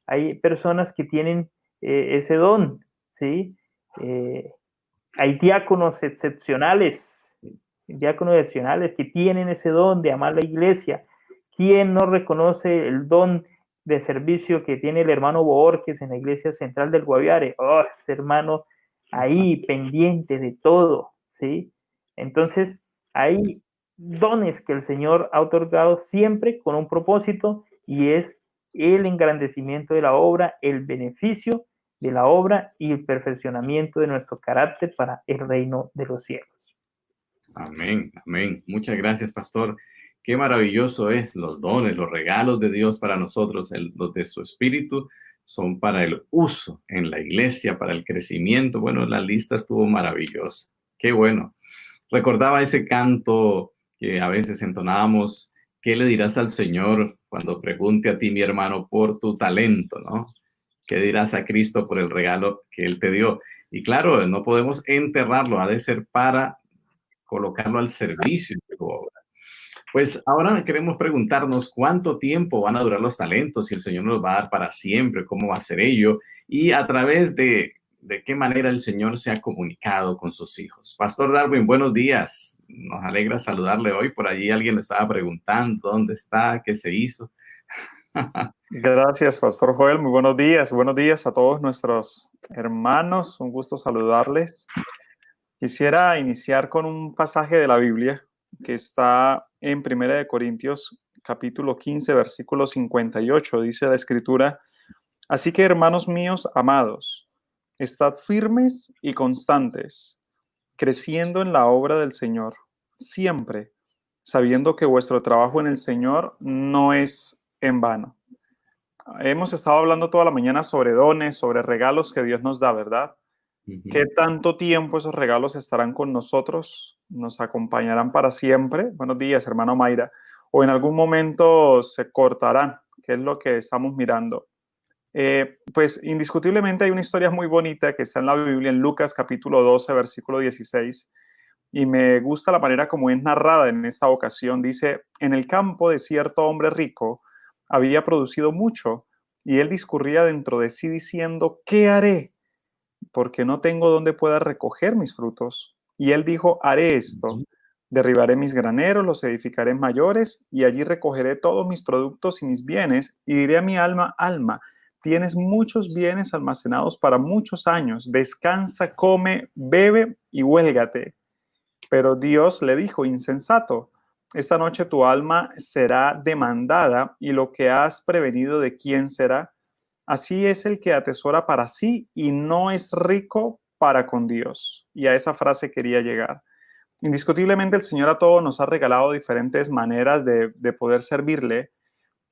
hay personas que tienen eh, ese don, ¿sí? Eh, hay diáconos excepcionales, diáconos excepcionales que tienen ese don de amar la iglesia. ¿Quién no reconoce el don de servicio que tiene el hermano Borges en la iglesia central del Guaviare? Oh, ese hermano ahí pendiente de todo, ¿sí? Entonces, hay dones que el Señor ha otorgado siempre con un propósito y es el engrandecimiento de la obra, el beneficio de la obra y el perfeccionamiento de nuestro carácter para el reino de los cielos. Amén, amén. Muchas gracias, pastor. Qué maravilloso es los dones, los regalos de Dios para nosotros, los de su espíritu son para el uso en la iglesia, para el crecimiento. Bueno, la lista estuvo maravillosa. Qué bueno. Recordaba ese canto que a veces entonábamos, ¿qué le dirás al Señor cuando pregunte a ti, mi hermano, por tu talento, no? ¿Qué dirás a Cristo por el regalo que Él te dio? Y claro, no podemos enterrarlo, ha de ser para colocarlo al servicio de tu obra. Pues ahora queremos preguntarnos cuánto tiempo van a durar los talentos, si el Señor nos va a dar para siempre, cómo va a ser ello y a través de, de qué manera el Señor se ha comunicado con sus hijos. Pastor Darwin, buenos días. Nos alegra saludarle hoy. Por allí alguien le estaba preguntando dónde está, qué se hizo. Gracias, Pastor Joel. Muy buenos días. Buenos días a todos nuestros hermanos. Un gusto saludarles. Quisiera iniciar con un pasaje de la Biblia que está en Primera de Corintios capítulo 15, versículo 58. Dice la escritura, así que hermanos míos amados, estad firmes y constantes, creciendo en la obra del Señor, siempre sabiendo que vuestro trabajo en el Señor no es en vano. Hemos estado hablando toda la mañana sobre dones, sobre regalos que Dios nos da, ¿verdad? ¿Qué tanto tiempo esos regalos estarán con nosotros? ¿Nos acompañarán para siempre? Buenos días, hermano Mayra. ¿O en algún momento se cortarán? ¿Qué es lo que estamos mirando? Eh, pues indiscutiblemente hay una historia muy bonita que está en la Biblia, en Lucas capítulo 12, versículo 16, y me gusta la manera como es narrada en esta ocasión. Dice, en el campo de cierto hombre rico había producido mucho y él discurría dentro de sí diciendo, ¿qué haré? Porque no tengo donde pueda recoger mis frutos. Y él dijo, haré esto, derribaré mis graneros, los edificaré mayores y allí recogeré todos mis productos y mis bienes y diré a mi alma, alma, tienes muchos bienes almacenados para muchos años, descansa, come, bebe y huélgate pero Dios le dijo, insensato, esta noche tu alma será demandada y lo que has prevenido de quién será. Así es el que atesora para sí y no es rico para con Dios. Y a esa frase quería llegar. Indiscutiblemente el Señor a todos nos ha regalado diferentes maneras de, de poder servirle.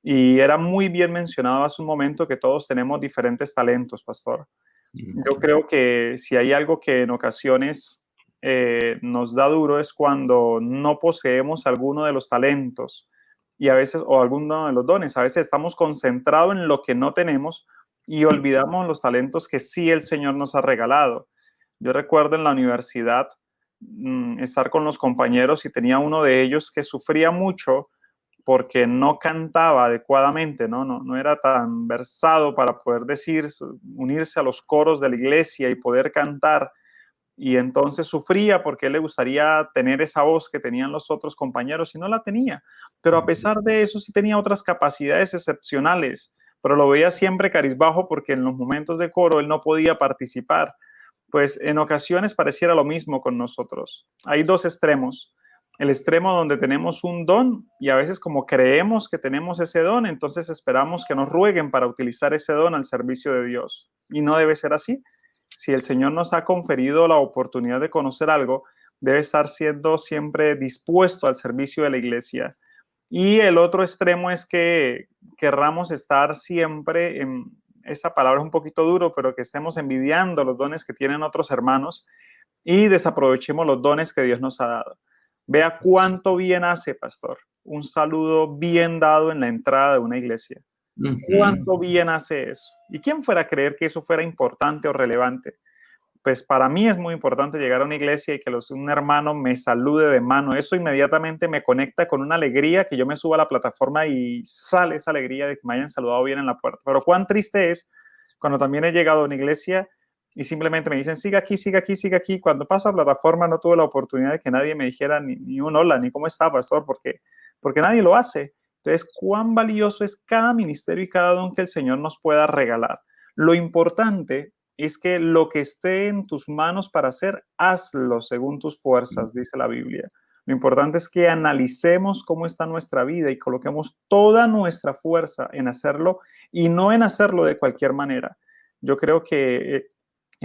Y era muy bien mencionado hace un momento que todos tenemos diferentes talentos, pastor. Yo creo que si hay algo que en ocasiones eh, nos da duro es cuando no poseemos alguno de los talentos y a veces, o alguno de los dones, a veces estamos concentrados en lo que no tenemos y olvidamos los talentos que sí el Señor nos ha regalado. Yo recuerdo en la universidad mm, estar con los compañeros y tenía uno de ellos que sufría mucho porque no cantaba adecuadamente, ¿no? No, no era tan versado para poder decir, unirse a los coros de la iglesia y poder cantar y entonces sufría porque le gustaría tener esa voz que tenían los otros compañeros y no la tenía. Pero a pesar de eso sí tenía otras capacidades excepcionales, pero lo veía siempre carizbajo porque en los momentos de coro él no podía participar. Pues en ocasiones pareciera lo mismo con nosotros. Hay dos extremos. El extremo donde tenemos un don y a veces como creemos que tenemos ese don, entonces esperamos que nos rueguen para utilizar ese don al servicio de Dios. Y no debe ser así si el Señor nos ha conferido la oportunidad de conocer algo, debe estar siendo siempre dispuesto al servicio de la iglesia. Y el otro extremo es que querramos estar siempre en esa palabra es un poquito duro, pero que estemos envidiando los dones que tienen otros hermanos y desaprovechemos los dones que Dios nos ha dado. Vea cuánto bien hace, pastor, un saludo bien dado en la entrada de una iglesia. ¿Cuánto bien hace eso? ¿Y quién fuera a creer que eso fuera importante o relevante? Pues para mí es muy importante llegar a una iglesia y que los, un hermano me salude de mano. Eso inmediatamente me conecta con una alegría que yo me suba a la plataforma y sale esa alegría de que me hayan saludado bien en la puerta. Pero cuán triste es cuando también he llegado a una iglesia y simplemente me dicen, siga aquí, siga aquí, siga aquí. Cuando paso a la plataforma no tuve la oportunidad de que nadie me dijera ni, ni un hola, ni cómo está, pastor, porque, porque nadie lo hace. Entonces, cuán valioso es cada ministerio y cada don que el Señor nos pueda regalar. Lo importante es que lo que esté en tus manos para hacer, hazlo según tus fuerzas, dice la Biblia. Lo importante es que analicemos cómo está nuestra vida y coloquemos toda nuestra fuerza en hacerlo y no en hacerlo de cualquier manera. Yo creo que eh,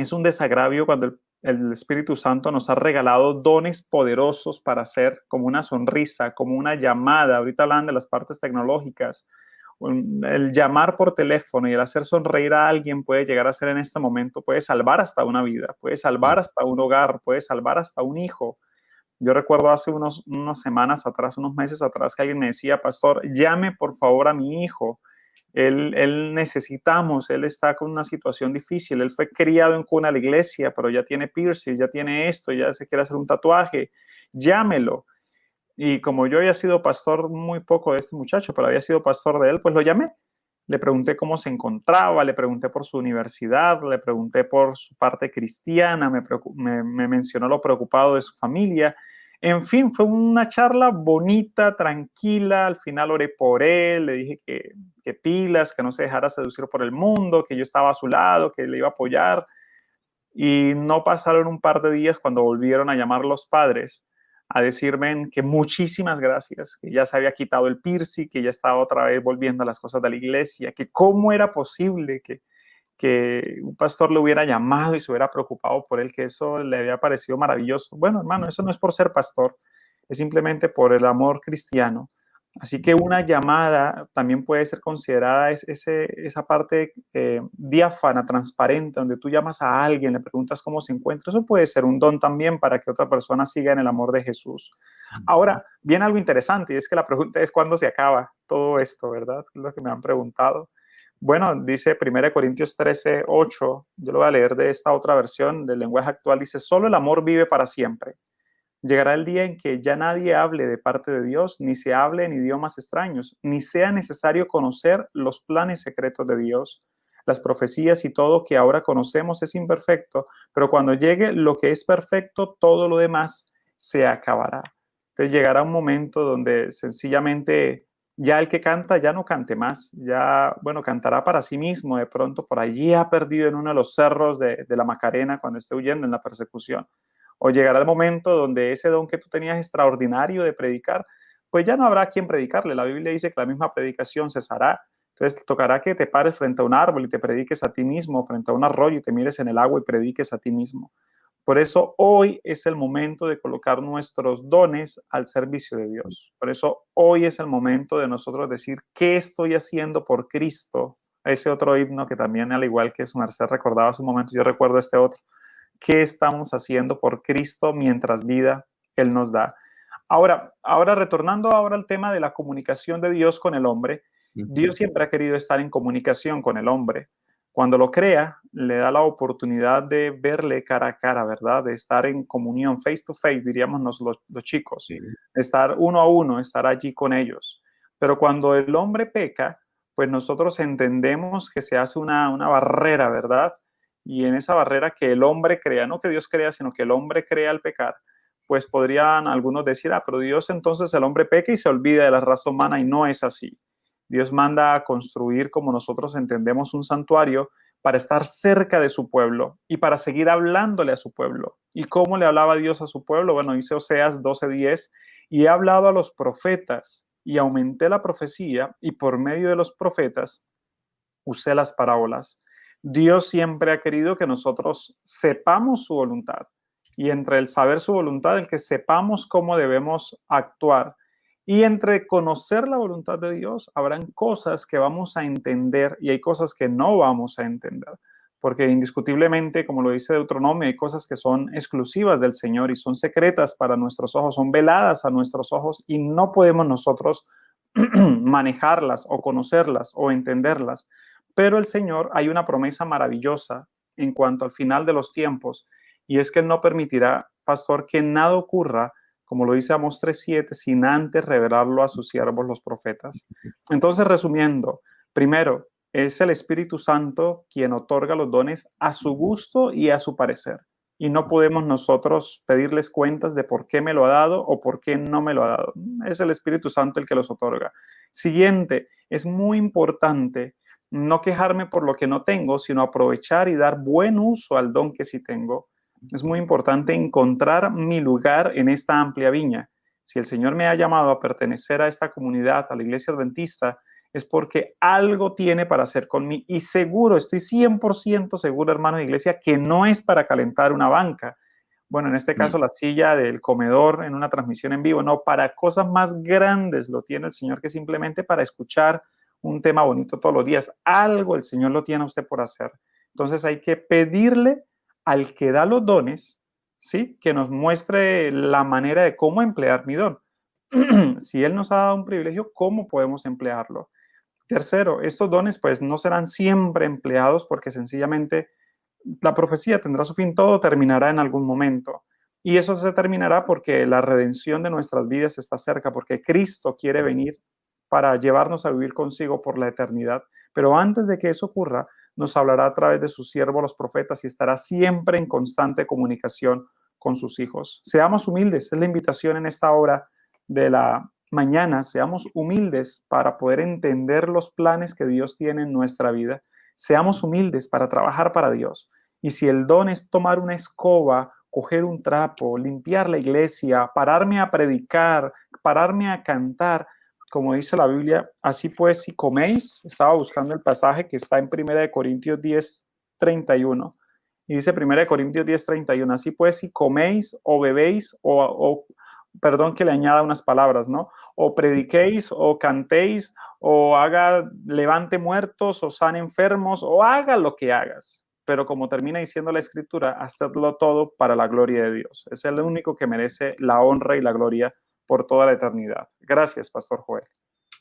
es un desagravio cuando el el Espíritu Santo nos ha regalado dones poderosos para hacer como una sonrisa, como una llamada. Ahorita hablan de las partes tecnológicas. El llamar por teléfono y el hacer sonreír a alguien puede llegar a ser en este momento, puede salvar hasta una vida, puede salvar hasta un hogar, puede salvar hasta un hijo. Yo recuerdo hace unos, unas semanas atrás, unos meses atrás, que alguien me decía, pastor, llame por favor a mi hijo él, necesitamos, él está con una situación difícil, él fue criado en cuna de la iglesia, pero ya tiene piercing, ya tiene esto, ya se quiere hacer un tatuaje, llámelo. Y como yo había sido pastor muy poco de este muchacho, pero había sido pastor de él, pues lo llamé. Le pregunté cómo se encontraba, le pregunté por su universidad, le pregunté por su parte cristiana, me, me mencionó lo preocupado de su familia. En fin, fue una charla bonita, tranquila. Al final oré por él, le dije que, que pilas, que no se dejara seducir por el mundo, que yo estaba a su lado, que le iba a apoyar. Y no pasaron un par de días cuando volvieron a llamar los padres a decirme que muchísimas gracias, que ya se había quitado el piercing, que ya estaba otra vez volviendo a las cosas de la iglesia, que cómo era posible que, que un pastor le hubiera llamado y se hubiera preocupado por él, que eso le había parecido maravilloso. Bueno, hermano, eso no es por ser pastor, es simplemente por el amor cristiano. Así que una llamada también puede ser considerada es ese, esa parte eh, diáfana, transparente, donde tú llamas a alguien, le preguntas cómo se encuentra. Eso puede ser un don también para que otra persona siga en el amor de Jesús. Ahora, viene algo interesante y es que la pregunta es cuándo se acaba todo esto, ¿verdad? Es lo que me han preguntado. Bueno, dice 1 Corintios 13, 8, yo lo voy a leer de esta otra versión del lenguaje actual, dice, solo el amor vive para siempre. Llegará el día en que ya nadie hable de parte de Dios, ni se hable en idiomas extraños, ni sea necesario conocer los planes secretos de Dios. Las profecías y todo que ahora conocemos es imperfecto, pero cuando llegue lo que es perfecto, todo lo demás se acabará. Entonces llegará un momento donde sencillamente ya el que canta ya no cante más, ya, bueno, cantará para sí mismo, de pronto por allí ha perdido en uno de los cerros de, la Macarena cuando esté huyendo en la persecución. O llegará el momento donde ese don que tú tenías extraordinario de predicar, pues ya no habrá quien predicarle. La Biblia dice que la misma predicación cesará. Entonces tocará que te pares frente a un árbol y te prediques a ti mismo, frente a un arroyo y te mires en el agua y prediques a ti mismo. Por eso hoy es el momento de colocar nuestros dones al servicio de Dios. Por eso hoy es el momento de nosotros decir, ¿qué estoy haciendo por Cristo? Ese otro himno que también, al igual que su merced recordaba hace un momento, yo recuerdo este otro. ¿Qué estamos haciendo por Cristo mientras vida Él nos da? Ahora, ahora retornando ahora al tema de la comunicación de Dios con el hombre, Dios siempre ha querido estar en comunicación con el hombre. Cuando lo crea, le da la oportunidad de verle cara a cara, ¿verdad? De estar en comunión, face to face, diríamos los, los, chicos, estar uno a uno, estar allí con ellos. Pero cuando el hombre peca, pues nosotros entendemos que se hace una, una barrera, ¿verdad? Y en esa barrera que el hombre crea, no que Dios crea, sino que el hombre crea al pecar, pues podrían algunos decir, ah, pero Dios entonces el hombre peca y se olvida de la raza humana y no es así. Dios manda a construir, como nosotros entendemos, un santuario para estar cerca de su pueblo y para seguir hablándole a su pueblo. ¿Y cómo le hablaba Dios a su pueblo? Bueno, dice Oseas 12:10, y he hablado a los profetas y aumenté la profecía y por medio de los profetas usé las parábolas. Dios siempre ha querido que nosotros sepamos su voluntad y entre el saber su voluntad, el que sepamos cómo debemos actuar y entre conocer la voluntad de Dios, habrán cosas que vamos a entender y hay cosas que no vamos a entender. Porque indiscutiblemente, como lo dice Deuteronomio, hay cosas que son exclusivas del Señor y son secretas para nuestros ojos, son veladas a nuestros ojos y no podemos nosotros manejarlas o conocerlas o entenderlas. Pero el Señor, hay una promesa maravillosa en cuanto al final de los tiempos y es que Él no permitirá, pastor, que nada ocurra como lo dice Amos 3.7, sin antes revelarlo a sus siervos los profetas. Entonces, resumiendo, primero, es el Espíritu Santo quien otorga los dones a su gusto y a su parecer. Y no podemos nosotros pedirles cuentas de por qué me lo ha dado o por qué no me lo ha dado. Es el Espíritu Santo el que los otorga. Siguiente, es muy importante no quejarme por lo que no tengo, sino aprovechar y dar buen uso al don que sí tengo es muy importante encontrar mi lugar en esta amplia viña. Si el Señor me ha llamado a pertenecer a esta comunidad, a la iglesia adventista, es porque algo tiene para hacer conmigo. Y seguro, estoy 100% seguro, hermano de iglesia, que no es para calentar una banca. Bueno, en este caso, mm. la silla del comedor en una transmisión en vivo. No, para cosas más grandes lo tiene el Señor que simplemente para escuchar un tema bonito todos los días. Algo el Señor lo tiene a usted por hacer. Entonces hay que pedirle al que da los dones, ¿sí? Que nos muestre la manera de cómo emplear mi don. si Él nos ha dado un privilegio, ¿cómo podemos emplearlo? Tercero, estos dones pues no serán siempre empleados porque sencillamente la profecía tendrá su fin, todo terminará en algún momento. Y eso se terminará porque la redención de nuestras vidas está cerca, porque Cristo quiere venir para llevarnos a vivir consigo por la eternidad. Pero antes de que eso ocurra, nos hablará a través de sus siervos los profetas y estará siempre en constante comunicación con sus hijos. Seamos humildes, es la invitación en esta hora de la mañana, seamos humildes para poder entender los planes que Dios tiene en nuestra vida. Seamos humildes para trabajar para Dios. Y si el don es tomar una escoba, coger un trapo, limpiar la iglesia, pararme a predicar, pararme a cantar, como dice la Biblia, así pues si coméis, estaba buscando el pasaje que está en 1 Corintios 10, 31. Y dice 1 Corintios 10, 31, así pues si coméis o bebéis o, o, perdón que le añada unas palabras, ¿no? O prediquéis o cantéis o haga, levante muertos o sane enfermos o haga lo que hagas pero como termina diciendo la escritura, hacedlo todo para la gloria de Dios. Es el único que merece la honra y la gloria por toda la eternidad. Gracias, Pastor Joel.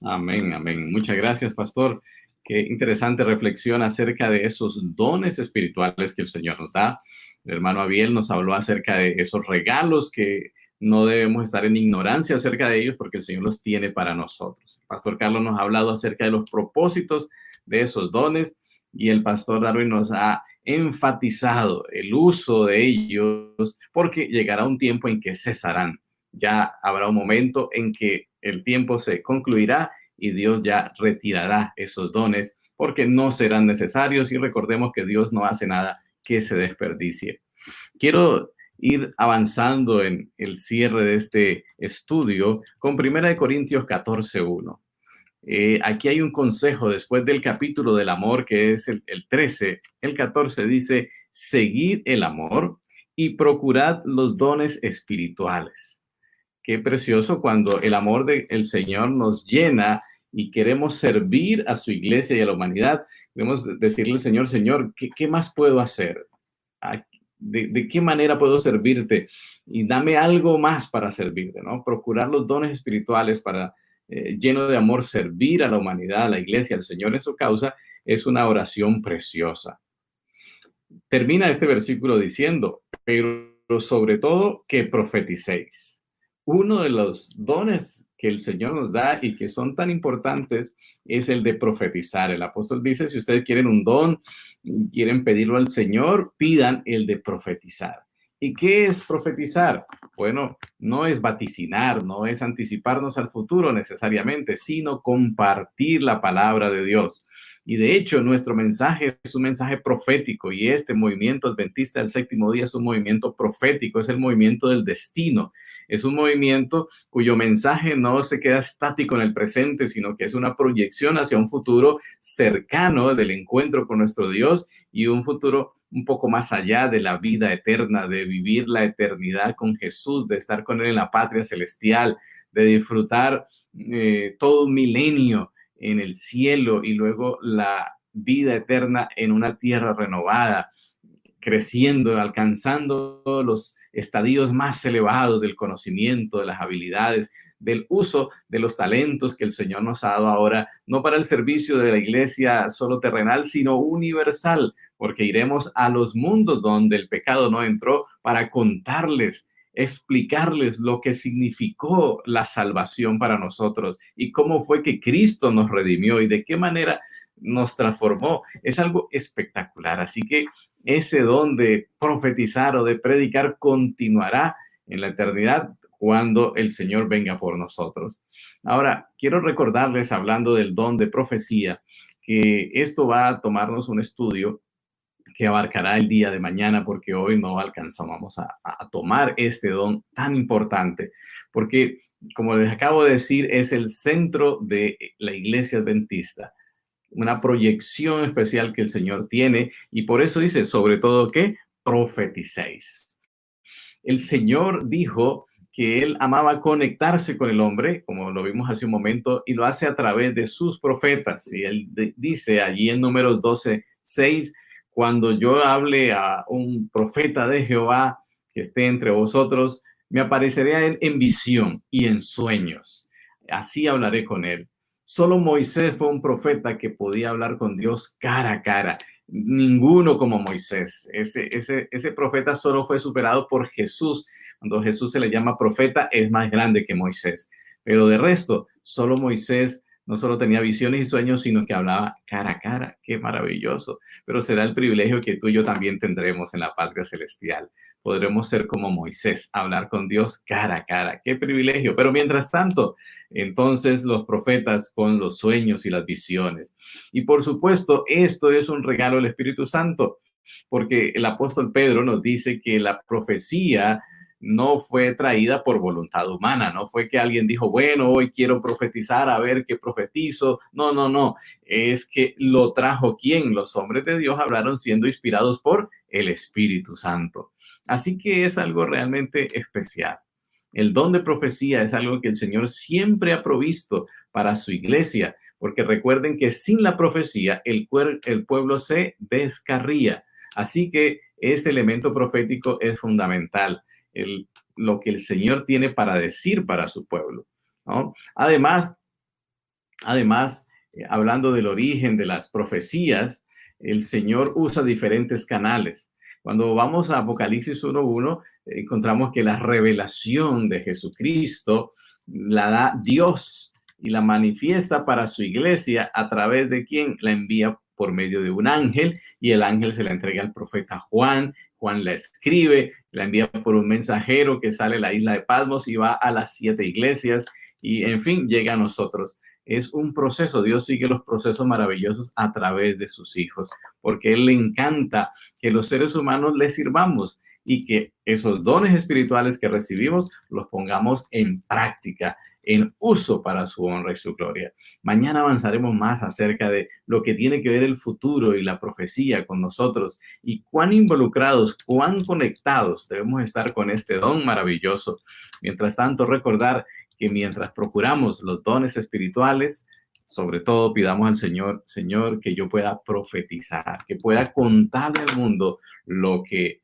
Amén, amén. Muchas gracias, Pastor. Qué interesante reflexión acerca de esos dones espirituales que el Señor nos da. El hermano Abiel nos habló acerca de esos regalos que no debemos estar en ignorancia acerca de ellos porque el Señor los tiene para nosotros. Pastor Carlos nos ha hablado acerca de los propósitos de esos dones y el pastor Darwin nos ha enfatizado el uso de ellos porque llegará un tiempo en que cesarán. Ya habrá un momento en que el tiempo se concluirá y Dios ya retirará esos dones porque no serán necesarios y recordemos que Dios no hace nada que se desperdicie. Quiero ir avanzando en el cierre de este estudio con 1 Corintios 14.1. Eh, aquí hay un consejo después del capítulo del amor, que es el, 13. El 14 dice, seguid el amor y procurad los dones espirituales. Qué precioso cuando el amor del Señor nos llena y queremos servir a su iglesia y a la humanidad. Queremos decirle al Señor, Señor, ¿qué, más puedo hacer? De, de, qué manera puedo servirte? Y dame algo más para servirte, ¿no? Procurar los dones espirituales para eh, lleno de amor, servir a la humanidad, a la iglesia, al Señor en su causa, es una oración preciosa. Termina este versículo diciendo, pero sobre todo que profeticéis. Uno de los dones que el Señor nos da y que son tan importantes es el de profetizar. El apóstol dice, si ustedes quieren un don, quieren pedirlo al Señor, pidan el de profetizar. ¿Y qué es profetizar? Bueno, no es vaticinar, no es anticiparnos al futuro necesariamente, sino compartir la palabra de Dios. Y de hecho, nuestro mensaje es un mensaje profético y este movimiento adventista del séptimo día es un movimiento profético, es el movimiento del destino. Es un movimiento cuyo mensaje no se queda estático en el presente, sino que es una proyección hacia un futuro cercano del encuentro con nuestro Dios y un futuro un poco más allá de la vida eterna, de vivir la eternidad con Jesús, de estar con Él en la patria celestial, de disfrutar eh, todo un milenio en el cielo y luego la vida eterna en una tierra renovada, creciendo, alcanzando los estadios más elevados del conocimiento, de las habilidades, del uso de los talentos que el Señor nos ha dado ahora, no para el servicio de la iglesia solo terrenal, sino universal, porque iremos a los mundos donde el pecado no entró para contarles, explicarles lo que significó la salvación para nosotros y cómo fue que Cristo nos redimió y de qué manera nos transformó. Es algo espectacular. Así que ese don de profetizar o de predicar continuará en la eternidad cuando el Señor venga por nosotros. Ahora, quiero recordarles, hablando del don de profecía, que esto va a tomarnos un estudio que abarcará el día de mañana, porque hoy no alcanzamos a, a tomar este don tan importante, porque, como les acabo de decir, es el centro de la iglesia adventista una proyección especial que el Señor tiene y por eso dice, sobre todo que profeticéis. El Señor dijo que él amaba conectarse con el hombre, como lo vimos hace un momento, y lo hace a través de sus profetas. Y él dice allí en números 12, 6, cuando yo hable a un profeta de Jehová que esté entre vosotros, me apareceré a él en visión y en sueños. Así hablaré con él. Solo Moisés fue un profeta que podía hablar con Dios cara a cara. Ninguno como Moisés. Ese, ese, ese profeta solo fue superado por Jesús cuando Jesús se le llama profeta, es más grande que Moisés. Pero de resto, solo Moisés no solo tenía visiones y sueños, sino que hablaba cara a cara. Qué maravilloso. Pero será el privilegio que tú y yo también tendremos en la patria celestial. podremos ser como Moisés, hablar con Dios cara a cara. Qué privilegio. Pero mientras tanto, entonces los profetas con los sueños y las visiones. Y por supuesto, esto es un regalo del Espíritu Santo, porque el apóstol Pedro nos dice que la profecía no fue traída por voluntad humana, no fue que alguien dijo, bueno, hoy quiero profetizar, a ver qué profetizo. No, no, no, es que lo trajo quien, los hombres de Dios hablaron siendo inspirados por el Espíritu Santo. Así que es algo realmente especial. El don de profecía es algo que el Señor siempre ha provisto para su iglesia, porque recuerden que sin la profecía el, el pueblo se descarría. Así que este elemento profético es fundamental lo que el Señor tiene para decir para su pueblo. Además, además, eh, hablando del origen de las profecías, el Señor usa diferentes canales. Cuando vamos a Apocalipsis 1.1, encontramos que la revelación de Jesucristo la da Dios y la manifiesta para su iglesia a través de quien la envía por medio de un ángel y el ángel se la entrega al profeta Juan. Juan la escribe, la envía por un mensajero que sale a la isla de Pasmos y va a las siete iglesias. Y en fin llega a nosotros. Es un proceso, Dios sigue los procesos maravillosos a través de sus hijos, porque Él le encanta que los seres humanos le sirvamos y que esos dones espirituales que recibimos los pongamos en práctica en uso para su honra y su gloria. Mañana avanzaremos más acerca de lo que tiene que ver el futuro y la profecía con nosotros y cuán involucrados, cuán conectados debemos estar con este don maravilloso. Mientras tanto, recordar que mientras procuramos los dones espirituales, sobre todo pidamos al Señor, Señor, que yo pueda profetizar, que pueda contarle al mundo lo que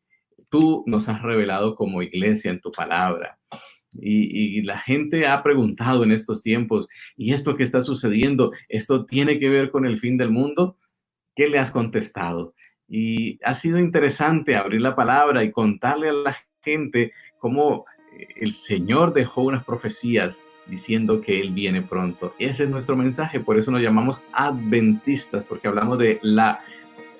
tú nos has revelado como iglesia en tu palabra y, la gente ha preguntado en estos tiempos, ¿y esto que está sucediendo, esto tiene que ver con el fin del mundo? ¿Qué le has contestado? Y ha sido interesante abrir la palabra y contarle a la gente cómo eh, el Señor dejó unas profecías diciendo que Él viene pronto. Ese es nuestro mensaje, por eso nos llamamos adventistas, porque hablamos de la,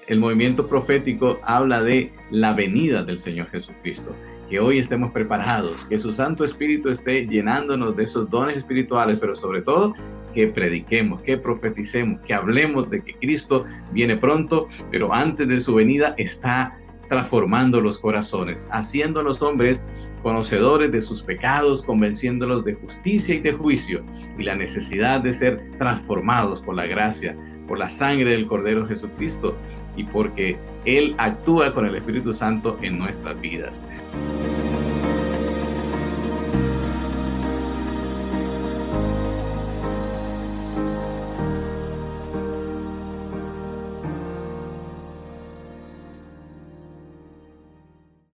el movimiento profético habla de la venida del Señor Jesucristo que hoy estemos preparados, que su Santo Espíritu esté llenándonos de esos dones espirituales, pero sobre todo que prediquemos, que profeticemos, que hablemos de que Cristo viene pronto, pero antes de su venida está transformando los corazones, haciendo a los hombres conocedores de sus pecados, convenciéndolos de justicia y de juicio y la necesidad de ser transformados por la gracia, por la sangre del Cordero Jesucristo y porque Él actúa con el Espíritu Santo en nuestras vidas.